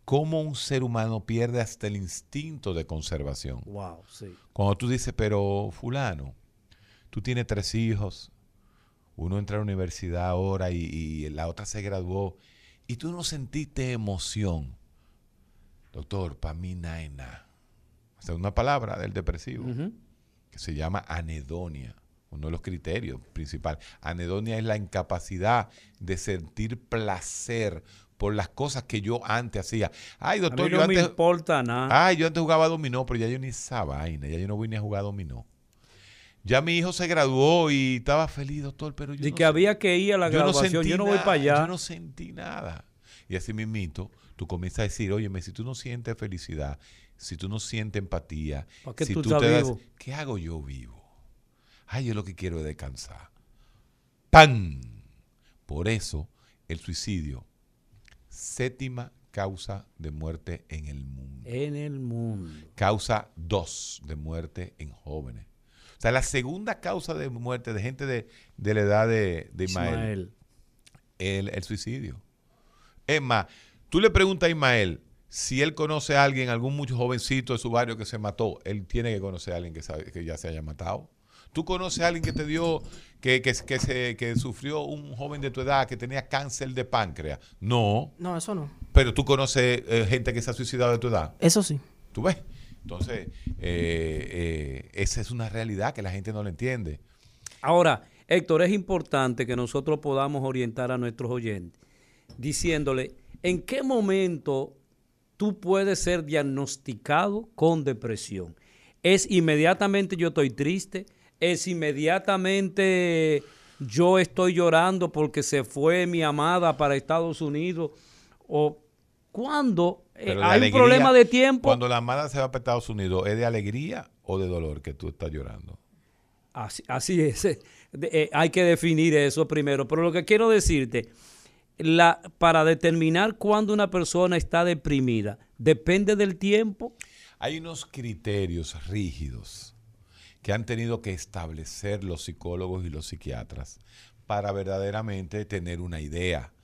cómo un ser humano pierde hasta el instinto de conservación. Wow, sí. Cuando tú dices, pero fulano, tú tienes tres hijos, uno entra a la universidad ahora y, y la otra se graduó, y tú no sentiste emoción. Doctor, para mí. Esa es una palabra del depresivo que se llama anedonia, uno de los criterios principales. Anedonia es la incapacidad de sentir placer por las cosas que yo antes hacía. Ay, A doctor, yo no antes... me importa nada. Ay, yo antes jugaba dominó, pero ya yo ni esa vaina, ya yo no voy ni a jugar dominó. Ya mi hijo se graduó y estaba feliz, doctor, pero yo De no que sé- había que ir a la yo no graduación, sentí yo no voy nada, para allá. Yo no sentí nada. Y así mismito, tú comienzas a decir, oye, si tú no sientes felicidad, si tú no sientes empatía, ¿Para qué si tú tú, te das, vivo? ¿qué hago yo vivo? Ay, yo lo que quiero es descansar. ¡Pam! Por eso, el suicidio, séptima causa de muerte en el mundo En el mundo. causa dos de muerte en jóvenes. O sea, la segunda causa de muerte de gente de, de la edad de, de Ismael, Ismael. El, el suicidio. Es más, tú le preguntas a Ismael si él conoce a alguien, algún mucho jovencito de su barrio que se mató, él tiene que conocer a alguien que, sabe- que ya se haya matado. ¿Tú conoces a alguien que te dio, que, que, que, se, que sufrió un joven de tu edad que tenía cáncer de páncreas? No. No, eso no. Pero tú conoces eh, gente que se ha suicidado de tu edad. Eso sí. ¿Tú ves? Entonces, eh, eh, esa es una realidad que la gente no la entiende. Ahora, Héctor, es importante que nosotros podamos orientar a nuestros oyentes diciéndole en qué momento tú puedes ser diagnosticado con depresión. Es inmediatamente yo estoy triste, es inmediatamente yo estoy llorando porque se fue mi amada para Estados Unidos o cuando eh, hay un problema de tiempo. Cuando la amada se va para Estados Unidos, ¿es de alegría o de dolor que tú estás llorando? Así, así es. eh, eh, hay que definir eso primero. Pero lo que quiero decirte, la, para determinar cuándo una persona está deprimida, depende del tiempo. Hay unos criterios rígidos que han tenido que establecer los psicólogos y los psiquiatras para verdaderamente tener una idea.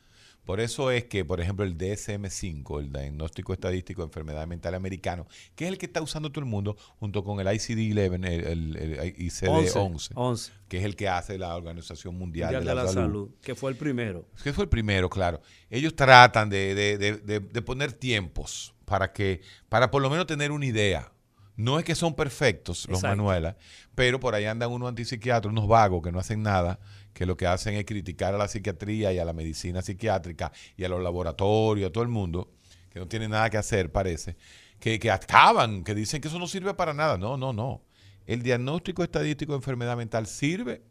Por eso es que, por ejemplo, el DSM-5, el Diagnóstico Estadístico de Enfermedad Mental Americano, que es el que está usando todo el mundo, junto con el ICD-11, el, el- el ICD-11, 11. que es el que hace la Organización Mundial, Mundial de la, Salud. que fue el primero. que fue el primero, claro. Ellos tratan de, de- de- poner tiempos para que, para por lo menos tener una idea. No es que son perfectos los Exacto. manuales, pero por ahí andan unos antipsiquiatras, unos vagos que no hacen nada, que lo que hacen es criticar a la psiquiatría y a la medicina psiquiátrica y a los laboratorios, a todo el mundo, que no tienen nada que hacer, parece, que, que acaban, que dicen que eso no sirve para nada. No, no, no. El diagnóstico estadístico de enfermedad mental sirve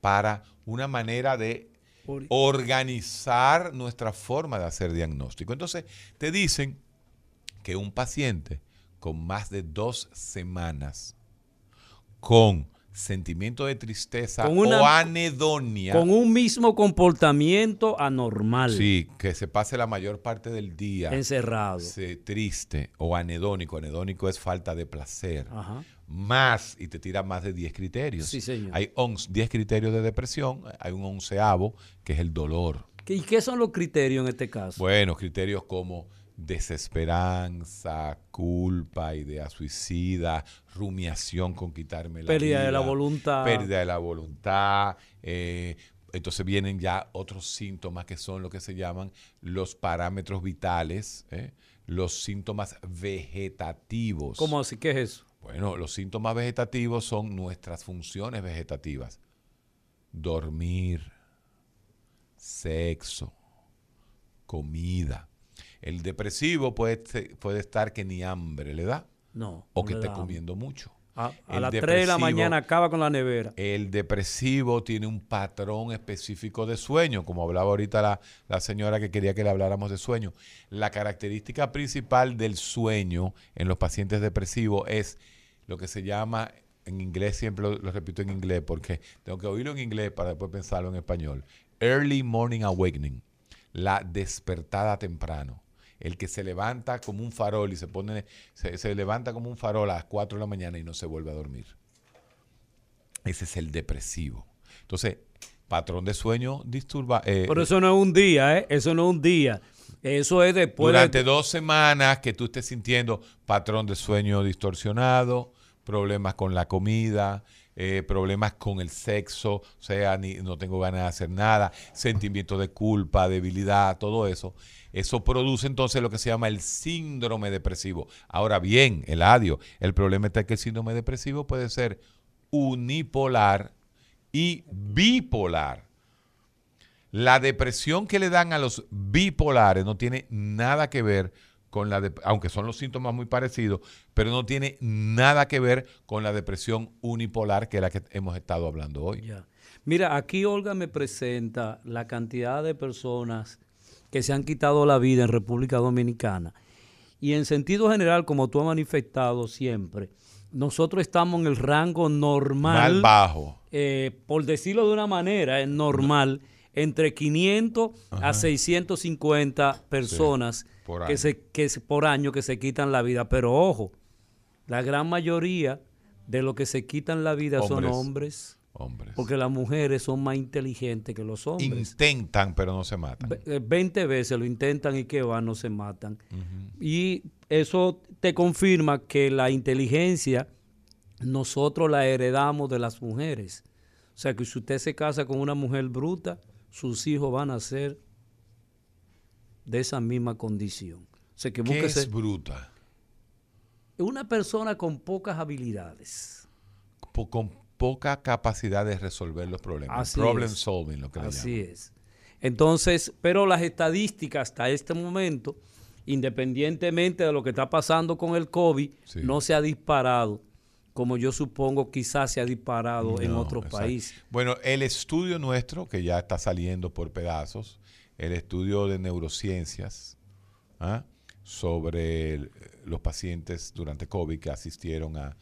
para una manera de organizar nuestra forma de hacer diagnóstico. Entonces, te dicen que un paciente con más de dos semanas con sentimiento de tristeza una- o anedonia, Con un mismo comportamiento anormal. sí, que se pase la mayor parte del día Encerrado. se- triste o anedónico, anedónico es falta de placer, Ajá. más, y te tira más de 10 criterios. Sí, señor. Hay 11 10 criterios de depresión, hay un onceavo que es el dolor. ¿Qué- ¿Y qué son los criterios en este caso? Bueno, criterios como desesperanza, culpa, idea suicida, rumiación con quitarme la Pérdida de vida, la voluntad. pérdida de la voluntad. eh, entonces vienen ya otros síntomas que son lo que se llaman los parámetros vitales, ¿eh? los síntomas vegetativos. ¿Cómo así? ¿Qué es eso? Bueno, los síntomas vegetativos son nuestras funciones vegetativas. Dormir, sexo, comida. El depresivo puede, puede estar que ni hambre le da No. o que esté comiendo mucho. A, las 3 de la mañana acaba con la nevera. El depresivo tiene un patrón específico de sueño, como hablaba ahorita la, la señora que quería que le habláramos de sueño. La característica principal del sueño en los pacientes depresivos es lo que se llama, en inglés siempre lo, lo repito en inglés porque tengo que oírlo en inglés para después pensarlo en español. Early morning awakening, la despertada temprano. El que se levanta como un farol y se pone, se, se levanta como un farol a las 4 de la mañana y no se vuelve a dormir. Ese es el depresivo. Entonces, patrón de sueño disturba. eh, Pero eso no es un día, ¿eh? Eso no es un día. Eso es después durante de... dos semanas que tú estés sintiendo patrón de sueño distorsionado, problemas con la comida, eh, problemas con el sexo, o sea, ni, no tengo ganas de hacer nada, sentimiento de culpa, debilidad, todo eso. Eso produce entonces lo que se llama el síndrome depresivo. Ahora bien, el adio, el problema está que el síndrome depresivo puede ser unipolar y bipolar. La depresión que le dan a los bipolares no tiene nada que ver con la, de- aunque son los síntomas muy parecidos, pero no tiene nada que ver con la depresión unipolar que es la que hemos estado hablando hoy. Mira, aquí Olga me presenta la cantidad de personas que se han quitado la vida en República Dominicana. Y en sentido general, como tú has manifestado siempre, nosotros estamos en el rango normal. Mal bajo. eh, por decirlo de una manera, es normal, entre 500 a 650 personas por que año. se, que se- por año que se quitan la vida. Pero ojo, la gran mayoría de los que se quitan la vida son Hombres. Hombres. Porque las mujeres son más inteligentes que los hombres. Intentan, pero no se matan. Eh, 20 veces lo intentan y que van, no se matan. Y eso te confirma que la inteligencia nosotros la heredamos de las mujeres. O sea que si usted se casa con una mujer bruta, sus hijos van a ser de esa misma condición. O sea que ¿Qué es bruta? una persona con pocas habilidades. Po- con poca capacidad de resolver los problemas. Así Problem es. solving, lo que le Así llaman. es. Entonces, pero las estadísticas hasta este momento, independientemente de lo que está pasando con el COVID, Sí. no se ha disparado como yo supongo quizás se ha disparado en otros exacto. países. Bueno, el estudio nuestro, que ya está saliendo por pedazos, el estudio de neurociencias ¿ah? sobre el- los pacientes durante COVID que asistieron a,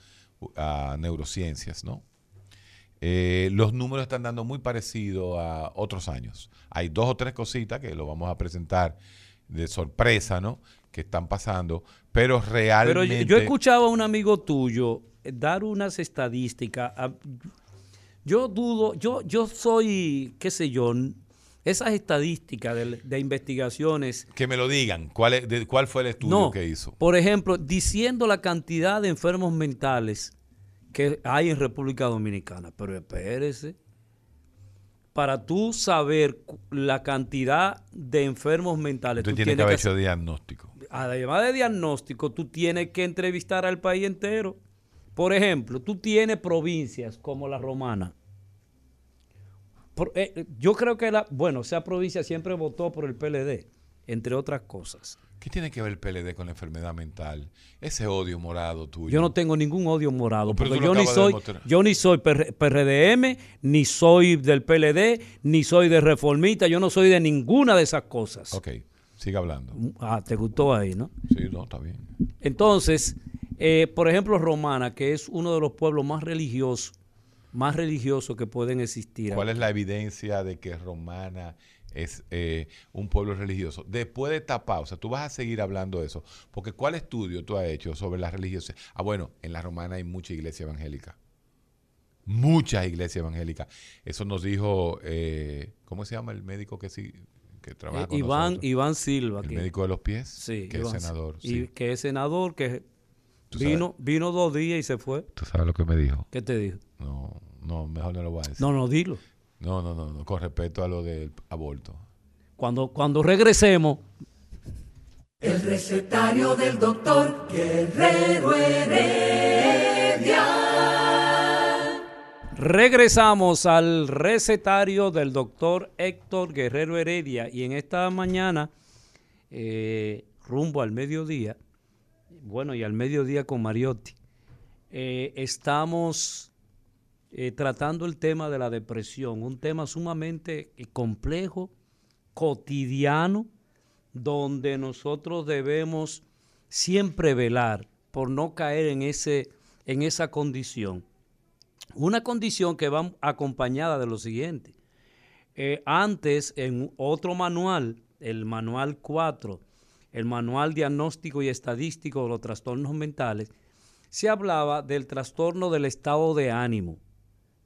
a neurociencias, ¿no? Eh, los números están dando muy parecido a otros años. Hay dos o tres cositas que lo vamos a presentar de sorpresa, ¿no? Que están pasando, pero Pero realmente... yo, yo escuchaba a un amigo tuyo eh, dar unas estadísticas. a- Yo dudo, yo, yo soy, qué sé yo, esas estadísticas de, de investigaciones Que me lo digan, ¿cuál, es- de- cuál fue el estudio No, que hizo? por ejemplo, diciendo la cantidad de enfermos mentales que hay en República Dominicana. Pero espérese. Para tú saber la cantidad de enfermos mentales, tú tiene que tienes haber que hecho diagnóstico. además de diagnóstico, tú tienes que entrevistar al país entero. Por ejemplo, tú tienes provincias como la romana. Por- eh, yo creo que la, bueno, esa provincia siempre votó por el PLD, entre otras cosas. ¿Qué tiene que ver el PLD con la enfermedad mental? Ese odio morado tuyo. Yo no tengo ningún odio morado, Pero porque yo ni de soy, demostrar. yo ni soy PR PRDM, ni soy del PLD, ni soy de reformista, yo no soy de ninguna de esas cosas. Ok, siga hablando. Ah, te gustó ahí, ¿no? Sí, no, está bien. Entonces, eh, por ejemplo, Romana, que es uno de los pueblos más religiosos, más religiosos que pueden existir. ¿Cuál es la evidencia de que Romana es eh, un pueblo religioso? Después de esta pausa, tú vas a seguir hablando de eso. Porque ¿cuál estudio tú has hecho sobre la religiosidad? Ah, bueno, en la Romana hay mucha iglesia evangélica. Muchas iglesias evangélicas. Eso nos dijo, eh, ¿cómo se llama el médico que sí que trabaja Eh, con Iván, nosotros? Iván Silva. El que- médico de los pies, Sí, que Iván es senador. Y sí. que es senador, que vino, vino dos días y se fue. ¿Tú sabes lo que me dijo? ¿Qué te dijo? No, no, mejor no lo voy a decir. No, no, dilo. No, no, no, no, con respecto a lo del aborto. Cuando, cuando regresemos, El recetario del doctor Guerrero Heredia. regresamos al recetario del doctor Héctor Guerrero Heredia. Y en esta mañana, eh, rumbo al mediodía, bueno, y al mediodía con Mariotti, eh, estamos eh, tratando el tema de la depresión, un tema sumamente eh, complejo, cotidiano, donde nosotros debemos siempre velar por no caer en, ese, en esa condición. Una condición que va acompañada de lo siguiente. Eh, antes, en otro manual, el manual 4, el manual diagnóstico y estadístico de los trastornos mentales, se hablaba del trastorno del estado de ánimo.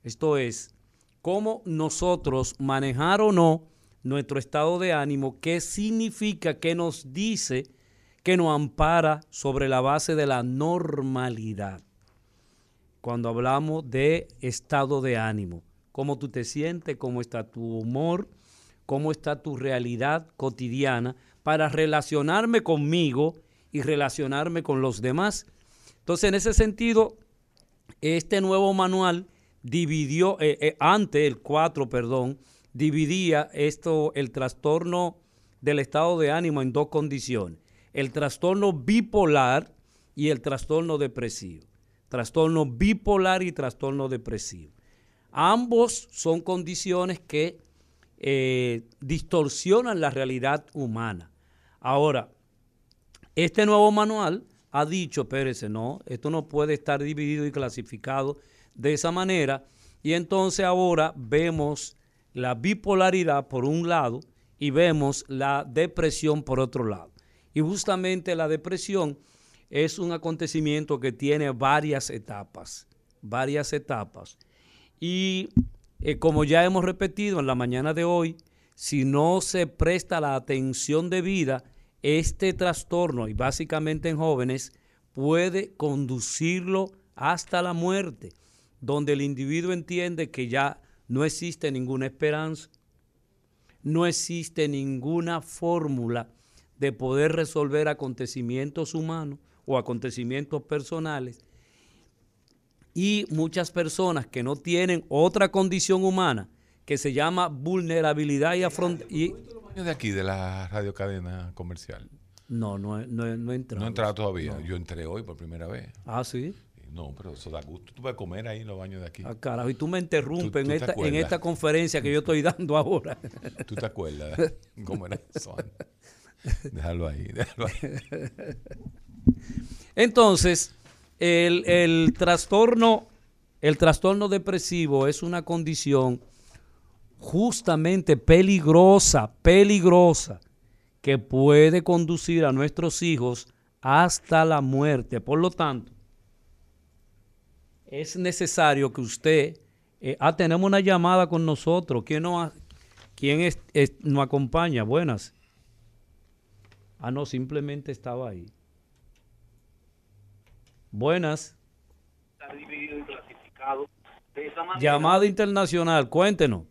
Esto es, cómo nosotros manejar o no nuestro estado de ánimo, qué significa, qué nos dice, que nos ampara sobre la base de la normalidad. Cuando hablamos de estado de ánimo, cómo tú te sientes, cómo está tu humor, cómo está tu realidad cotidiana para relacionarme conmigo y relacionarme con los demás. Entonces, en ese sentido, este nuevo manual dividió, eh, eh, antes el 4, perdón, dividía esto, el trastorno del estado de ánimo en dos condiciones. El trastorno bipolar y el trastorno depresivo. Trastorno bipolar y trastorno depresivo. Ambos son condiciones que eh, distorsionan la realidad humana. Ahora, este nuevo manual ha dicho, espérese, no, esto no puede estar dividido y clasificado de esa manera. Y entonces ahora vemos la bipolaridad por un lado y vemos la depresión por otro lado. Y justamente la depresión es un acontecimiento que tiene varias etapas, varias etapas. Y eh, como ya hemos repetido en la mañana de hoy, si no se presta la atención debida, este trastorno, y básicamente en jóvenes, puede conducirlo hasta la muerte, donde el individuo entiende que ya no existe ninguna esperanza, no existe ninguna fórmula de poder resolver acontecimientos humanos o acontecimientos personales. Y muchas personas que no tienen otra condición humana que se llama vulnerabilidad y afrontamiento. de aquí de la radio cadena comercial? No, no, no, no he entrado. No he entrado todavía. Yo entré hoy por primera vez. Ah, sí. No, pero eso da gusto. Tú puedes comer ahí en los baños de aquí. Ah, carajo, y tú me interrumpes en, esta, en esta conferencia que yo estoy dando ahora. ¿Tú te acuerdas cómo era eso? Déjalo ahí, déjalo ahí. Entonces, el, el, trastorno, el trastorno depresivo es una condición justamente peligrosa, peligrosa, que puede conducir a nuestros hijos hasta la muerte. Por lo tanto, es necesario que usted... Eh, ah, tenemos una llamada con nosotros. ¿Quién, nos, quién es, nos acompaña? Buenas. Ah, no, simplemente estaba ahí. Buenas. Está dividido y clasificado. Llamada internacional, cuéntenos.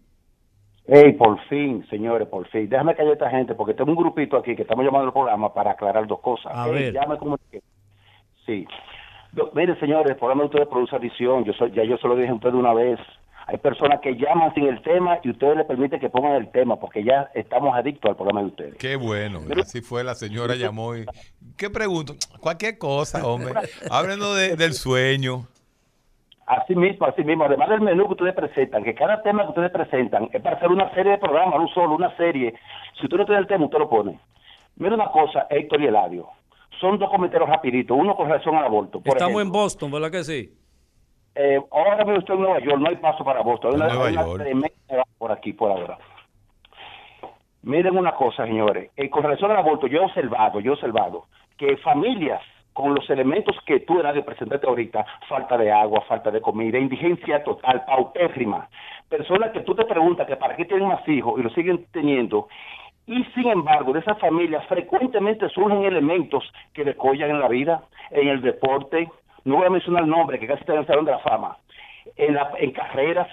Hey, por fin, señores, por fin. Déjame callar a esta gente porque tengo un grupito aquí que estamos llamando al programa para aclarar dos cosas. A ver. Ya me Sí. Mire, señores, el programa de ustedes produce adicción. Yo soy, ya yo se lo dije a ustedes una vez. Hay personas que llaman sin el tema y ustedes les permiten que pongan el tema porque ya estamos adictos al programa de ustedes. Qué bueno. Así fue, la señora llamó y... ¿Qué pregunto? Cualquier cosa, hombre. Hablando del sueño. Así mismo, así mismo. Además del menú que ustedes presentan, que cada tema que ustedes presentan es para hacer una serie de programas, no solo una serie. Si usted no tiene el tema, usted lo pone. Mira una cosa, Héctor y Eladio. Son dos comentarios rapiditos. Uno con relación al aborto. Estamos en Boston, ¿verdad que sí? Eh, ahora mismo estoy en Nueva York, no hay paso para Boston. Hay una, una por aquí, por ahora. Miren una cosa, señores. Eh, con relación al aborto, yo he observado, yo he observado que familias con los elementos que tú eras de presentarte ahorita, falta de agua, falta de comida, indigencia total, paupérrima, personas que tú te preguntas que para qué tienen más hijos y lo siguen teniendo, y sin embargo de esas familias frecuentemente surgen elementos que decollan en la vida, en el deporte, no voy a mencionar el nombre que casi está en el Salón de la Fama, en, la, en carreras,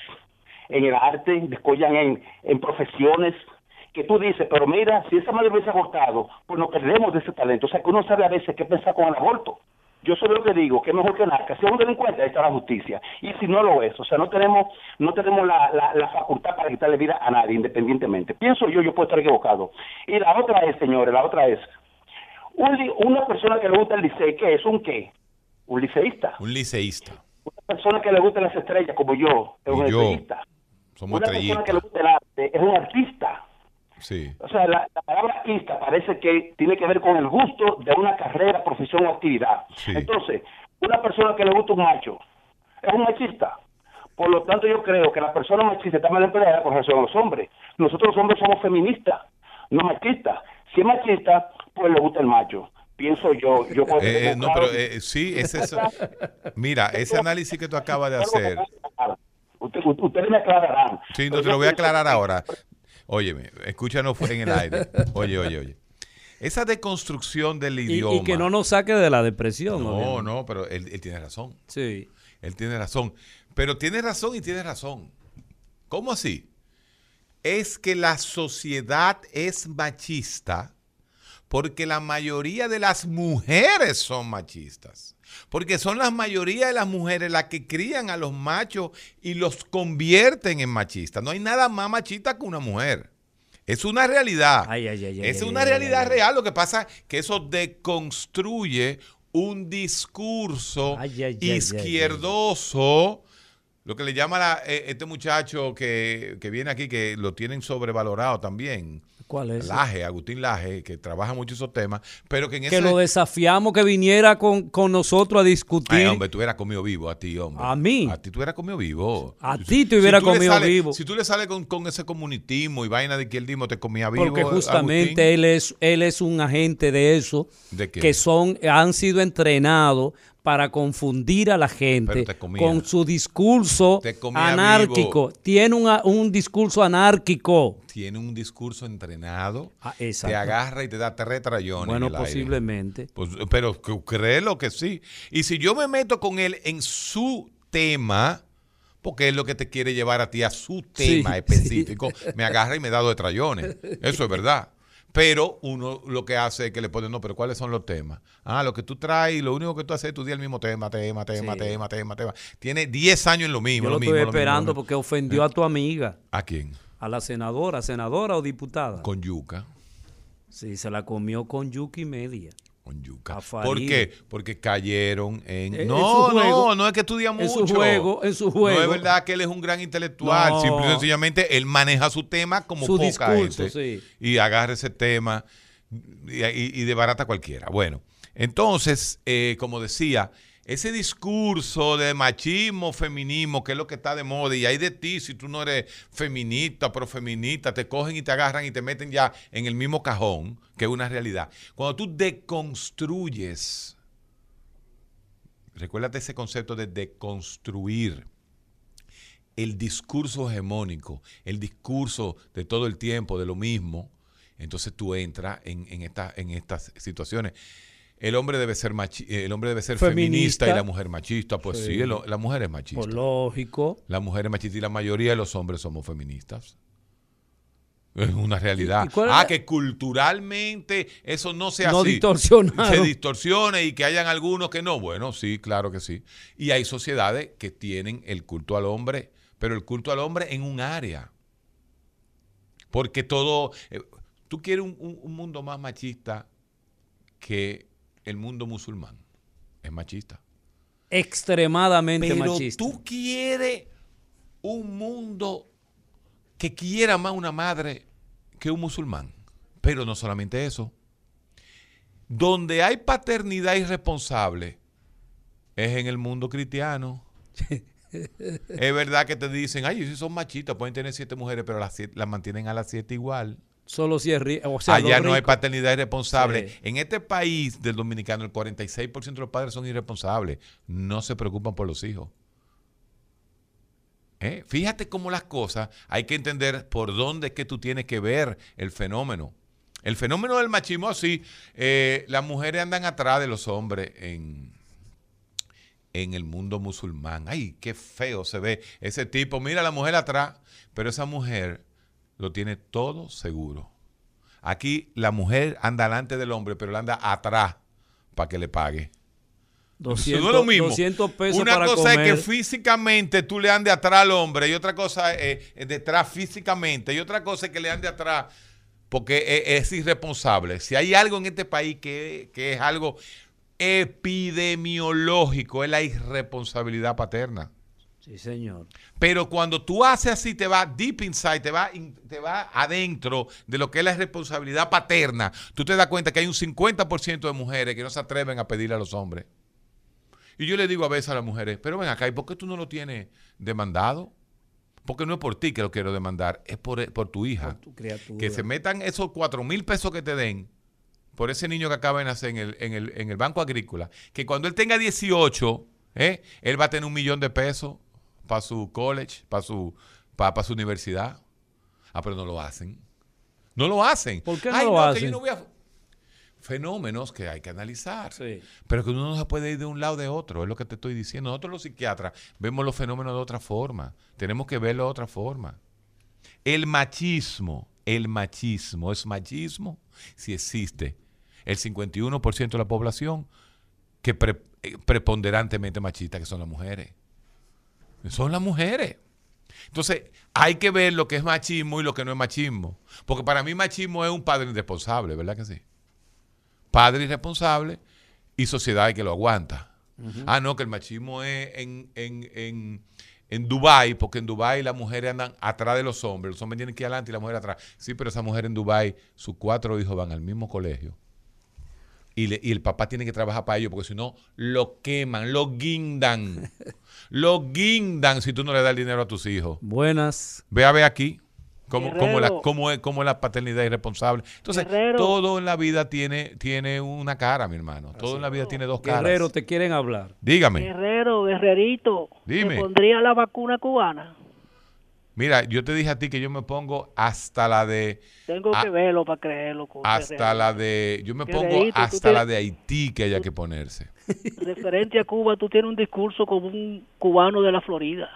en el arte, decollan en, en profesiones, que tú dices, pero mira, si esa madre hubiese abortado, pues nos perdemos de ese talento. O sea, que uno sabe a veces qué pensar con el aborto. Yo solo lo que digo, que es mejor que nada, si es un delincuente, ahí está la justicia. Y si no lo es, o sea, no tenemos no tenemos la, la, facultad para quitarle vida a nadie, independientemente. Pienso yo, yo puedo estar equivocado. Y la otra es, señores, la otra es, una persona que le gusta el liceo, ¿qué es? ¿Un qué? Un liceísta. Un liceísta. Una persona que le gusta las estrellas, como yo, es un liceísta. Somos una persona que le gusta el arte, es un artista. O sea, la, palabra artista parece que tiene que ver con el gusto de una carrera, profesión o actividad. Entonces, una persona que le gusta un macho es un machista. Por lo tanto, yo creo que la persona machista está mal empleada con relación a los hombres. Nosotros los hombres somos feministas, no machistas. Si es machista, pues le gusta el macho pienso yo. yo eh, no, pero eh, sí, es eso. Mira, ese análisis que tú acabas de hacer. Ustedes me aclararán. Sí, no te lo voy a aclarar ahora. Óyeme, escúchanos en el aire. Oye, oye, oye. Esa deconstrucción del idioma. Y, que no nos saque de la depresión. No, no, pero él, él, tiene razón. Sí. Él tiene razón. Pero tiene razón y tiene razón. ¿Cómo así? Es que la sociedad es machista Porque la mayoría de las mujeres son machistas. Porque son la mayoría de las mujeres las que crían a los machos y los convierten en machistas. No hay nada más machista que una mujer. Es una realidad. es una realidad real. Lo que pasa es que eso deconstruye un discurso izquierdoso. Lo que le llama la, eh, este muchacho que, que viene aquí, que lo tienen sobrevalorado también ¿Cuál es? Laje, Agustín Laje, que trabaja mucho esos temas, pero que en Que lo desafiamos que viniera con, nosotros a discutir. Ay, hombre, tú hubieras comido vivo a ti, hombre. A mí. A ti tú hubieras comido vivo. A ti te hubiera comido vivo. Si tú le sales con, ese comunitismo y vaina de izquierdismo, te comía vivo. Porque justamente él es, él es un agente de eso. ¿De qué? Que son, han sido entrenados para confundir a la gente con su discurso anárquico. Tiene un discurso anárquico. Tiene un discurso entrenado. Ah, te agarra y te da tres trayones. Bueno, posiblemente. Pues, pero créelo que sí. Y si yo me meto con él en su tema, porque es lo que te quiere llevar a ti a su tema específico, me agarra y me da dos trayones. Eso es verdad. Pero uno lo que hace es que le pone, no, pero ¿cuáles son los temas? Ah, lo que tú traes, lo único que tú haces es estudiar el mismo tema, tema, tema, tema, tema, tema. Tiene 10 años en lo mismo. Yo lo, estoy esperando porque ofendió a tu amiga. ¿A quién? A la senadora, senadora o diputada. Con yuca. Sí, se la comió con yuca y media con yuca. ¿Por qué? Porque cayeron en... Eh, no, no, no es que estudia mucho. En su juego, en su juego. No es verdad que él es un gran intelectual. Simple y sencillamente él maneja su tema como su poca discurso, Sí. Y agarra ese tema y, y, de barata cualquiera. Bueno, entonces, eh, como decía, ese discurso de machismo, feminismo, que es lo que está de moda, y hay de ti, si tú no eres feminista, profeminista, te cogen y te agarran y te meten ya en el mismo cajón, que es una realidad. Cuando tú deconstruyes, recuérdate ese concepto de deconstruir el discurso hegemónico, el discurso de todo el tiempo, de lo mismo, entonces tú entras en, en estas situaciones el hombre debe ser el hombre debe ser feminista, y la mujer machista. Pues sí, la mujer es machista. Pues lógico. La mujer es machista y la mayoría de los hombres somos feministas. Es una realidad. ah, que culturalmente eso no sea no así. Se distorsione y que hayan algunos que no. Bueno, sí, claro que sí. Y hay sociedades que tienen el culto al hombre, pero el culto al hombre en un área. Porque todo. Eh, tú quieres un mundo más machista que el mundo musulmán es machista. Extremadamente Pero machista. Tú quieres un mundo que quiera más una madre que un musulmán. Pero no solamente eso. Donde hay paternidad irresponsable es en el mundo cristiano. es verdad que te dicen, ay, si son machistas, pueden tener siete mujeres, pero las, las mantienen a las siete igual. Solo si es o sea, Allá no hay paternidad irresponsable. En este país del dominicano, el 46% de los padres son irresponsables. No se preocupan por los hijos. ¿Eh? Fíjate cómo las cosas, hay que entender por dónde es que tú tienes que ver el fenómeno. El fenómeno del machismo, así, eh, las mujeres andan atrás de los hombres en, en el mundo musulmán. Ay, qué feo se ve ese tipo. Mira la mujer atrás, pero esa mujer lo tiene todo seguro. Aquí la mujer anda delante del hombre, pero le anda atrás para que le pague. 200, no es lo mismo. 200 pesos Una cosa es que físicamente tú le andes atrás al hombre y otra cosa es, detrás físicamente y otra cosa es que le ande atrás porque es, irresponsable. Si hay algo en este país que, que es algo epidemiológico, es la irresponsabilidad paterna. Sí, señor. Pero cuando tú haces así, te va deep inside, te va, te va adentro de lo que es la responsabilidad paterna, tú te das cuenta que hay un 50% de mujeres que no se atreven a pedirle a los hombres. Y yo le digo a veces a las mujeres, pero ven acá, ¿y por qué tú no lo tienes demandado? Porque no es por ti que lo quiero demandar, es por, tu hija. Por tu criatura. Que se metan esos cuatro mil pesos que te den por ese niño que acaba de nacer en el, en el, en el Banco Agrícola, que cuando él tenga 18, ¿eh? él va a tener un millón de pesos para su college, para su, para, su universidad. Ah, pero no lo hacen. No lo hacen. ¿Por qué no lo hacen? Fenómenos que hay que analizar. Pero que uno no se puede ir de un lado de otro, es lo que te estoy diciendo. Nosotros los psiquiatras vemos los fenómenos de otra forma. Tenemos que verlo de otra forma. El machismo, el machismo, es machismo si existe el 51% de la población que pre- eh, preponderantemente machista, que son las mujeres. Son las mujeres. Entonces, hay que ver lo que es machismo y lo que no es machismo. Porque para mí machismo es un padre irresponsable, ¿verdad que sí? Padre irresponsable y sociedad que lo aguanta. Ah, no, que el machismo es en, en, en, en Dubái, porque en Dubái las mujeres andan atrás de los hombres. Los hombres tienen que ir adelante y las mujeres atrás. Sí, pero esa mujer en Dubái, sus cuatro hijos van al mismo colegio. Y, le- y el papá tiene que trabajar para ellos, porque si no, lo queman, lo guindan. lo guindan si tú no le das el dinero a tus hijos. Buenas. Ve a ver aquí cómo, cómo, la, cómo es, cómo es la paternidad irresponsable. Entonces, Guerrero. todo en la vida tiene, tiene una cara, mi hermano. Todo en la vida tiene dos caras. Guerrero, te quieren hablar. Dígame. Guerrero, guerrerito, Dime. ¿te pondría la vacuna cubana? Mira, yo te dije a ti que yo me pongo hasta la de. Tengo Ah, que verlo para creerlo. Hasta la de. Yo me pongo hasta la tienes- de Haití que haya que ponerse. Referente a Cuba, tú tienes un discurso como un cubano de la Florida.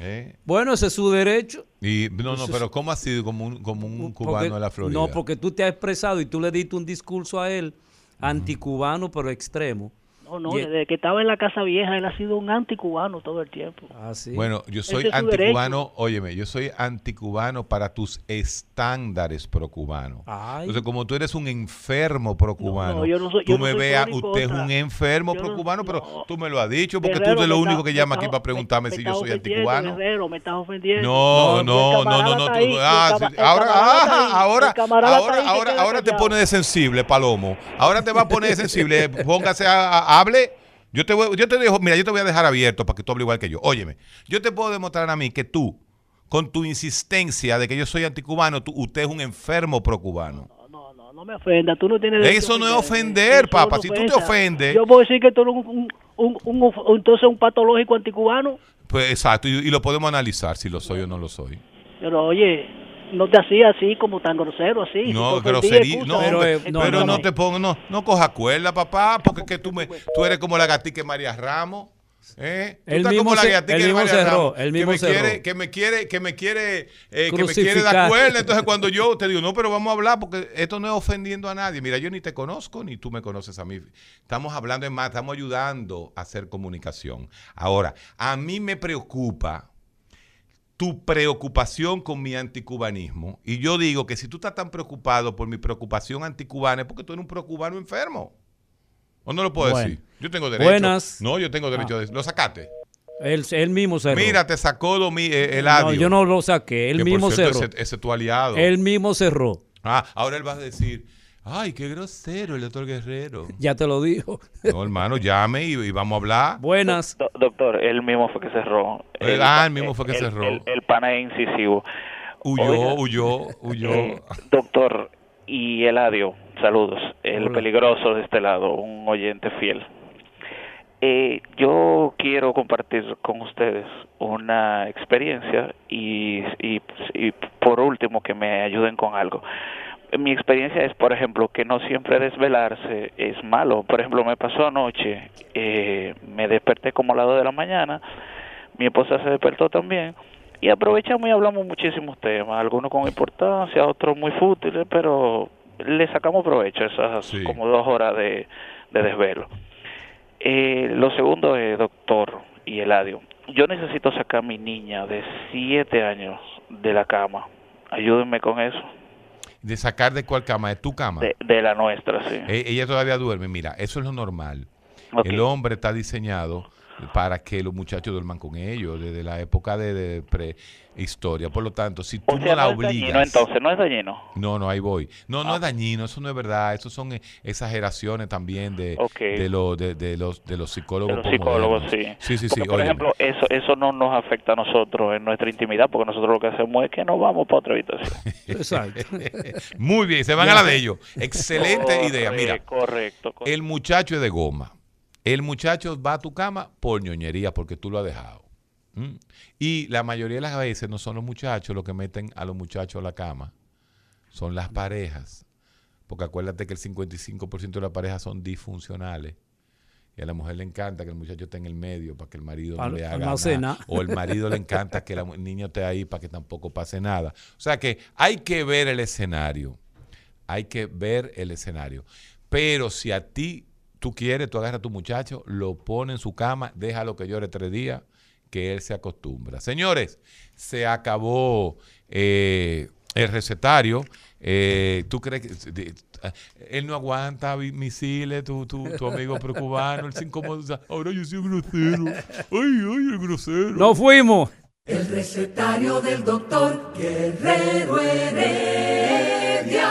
¿eh? Bueno, ese es su derecho. Y, no, no, pero ¿cómo ha sido como un, como un Porque- cubano de la Florida? No, porque tú te has expresado y tú le diste un discurso a él anticubano, pero extremo. No, no, desde que estaba en la Casa Vieja, él ha sido un anticubano todo el tiempo. Ah, sí. Bueno, yo soy anticubano, óyeme, yo soy anticubano para tus estándares procubanos. Entonces, como tú eres un enfermo procubano, no, yo no soy- tú yo me soy veas, usted es un enfermo procubano, pero tú me lo has dicho, porque Guerrero, tú eres lo me único está- que me llama aquí para preguntarme me si estás yo soy anticubano. Guerrero, me estás ofendiendo. No, no, no, no, no. ahí, el ah, el ahora, ah, ahora, ahora, ahora, ahora te pones de sensible, Palomo. Ahora te va a poner de sensible. Póngase a- hable. Yo te voy, yo te dejo, mira, yo te voy a dejar abierto para que tú hables igual que yo. Óyeme, yo te puedo demostrar a mí que tú, con tu insistencia de que yo soy anticubano, tú, usted es un enfermo procubano. No, no me ofenda, tú no tienes derecho Eso no es ofender, Eso papá. no Si tú te ofendes, Yo puedo decir que tú eres un, un, un, un of- entonces un patológico anticubano, pues exacto, y, y lo podemos analizar si lo soy o no lo soy. pero oye, no te hacía así como tan grosero así. No, grosería. No, Pero, hombre, eh, no, pero no, no, no. te pongo, no, no coja cuerda, papá, porque es que tú, me, tú eres como la gatica María Ramos. ¿eh? Tú estás mismo como la se- gatica él de mismo María cerró, Ramos, él que me cerró. quiere, que me quiere, que me quiere, eh, que me quiere dar cuerda. Entonces cuando yo te digo, no, pero vamos a hablar porque esto no es ofendiendo a nadie. Mira, yo ni te conozco ni tú me conoces a mí. Estamos hablando en más, estamos ayudando a hacer comunicación. Ahora, a mí me preocupa tu preocupación con mi anticubanismo. Y yo digo que si tú estás tan preocupado por mi preocupación anticubana es porque tú eres un procubano enfermo. ¿O no lo puedo Bueno. decir? Yo tengo derecho. Buenas. No, yo tengo derecho. de- ¿Lo sacaste? Él, él mismo cerró. Mira, te sacó Domi, eh, el No, yo no lo saqué, él Que, por mismo cierto, cerró. Ese, ese es tu aliado. Él mismo cerró. Ah, ahora él va a decir, ay, qué grosero el doctor Guerrero. Ya te lo dijo. No, hermano, llame y, y vamos a hablar. Buenas. Do- doctor, él mismo fue que cerró. Eh, ah, él mismo fue que cerró. El, el pana es incisivo. Huyó, Oiga, huyó, huyó. eh, doctor y Eladio, saludos. El Hola. peligroso de este lado, un oyente fiel. Eh, yo quiero compartir con ustedes una experiencia y, y, y por último que me ayuden con algo. Mi experiencia es, por ejemplo, que no siempre desvelarse es malo. Por ejemplo, me pasó anoche, eh, me desperté como a las 2 de la mañana, mi esposa se despertó también y aprovechamos y hablamos muchísimos temas, algunos con importancia, otros muy fútiles, pero le sacamos provecho esas como dos horas de, de desvelo. Eh, lo segundo es, doctor y Eladio, yo necesito sacar a mi niña de siete años de la cama. Ayúdenme con eso. ¿De sacar de cuál cama? ¿De tu cama? De, de la nuestra, sí. Eh, ella todavía duerme. Mira, eso es lo normal. El hombre está diseñado para que los muchachos duerman con ellos desde la época de, de prehistoria. Por lo tanto, si tú O sea, no la no es dañino, obligas... entonces, no es dañino. No, no, ahí voy. No, no es dañino, eso no es verdad. Eso son eh, exageraciones también de, Ok. de, lo- de, de los, de los psicólogos. De los psicólogos, sí. Sí, sí, sí. Por óyeme. ejemplo, eso eso no nos afecta a nosotros en nuestra intimidad, porque nosotros lo que hacemos es que nos vamos para otra habitación. Exacto. Muy bien, se van a la de ellos. Excelente idea. Mira, Correcto. correcto. el muchacho es de goma. El muchacho va a tu cama por ñoñería, porque tú lo has dejado. ¿Mm? Y la mayoría de las veces no son los muchachos los que meten a los muchachos a la cama, son las parejas. Porque acuérdate que el 55% de las parejas son disfuncionales. Y a la mujer le encanta que el muchacho esté en el medio para que el marido no le haga nada. O el marido le encanta que el niño esté ahí para que tampoco pase nada. O sea que hay que ver el escenario. Hay que ver el escenario. Pero si a ti tú quieres, tú agarras a tu muchacho, lo pones en su cama, déjalo que llore tres días, que él se acostumbra. Señores, se acabó eh, el recetario. Eh, ¿Tú crees que de- él no aguanta misiles, tu, tu, tu amigo precubano, él se incomoda? Ahora yo soy grosero. Ay, ay, el grosero. ¡Nos fuimos! El recetario del doctor Guerrero Heredia.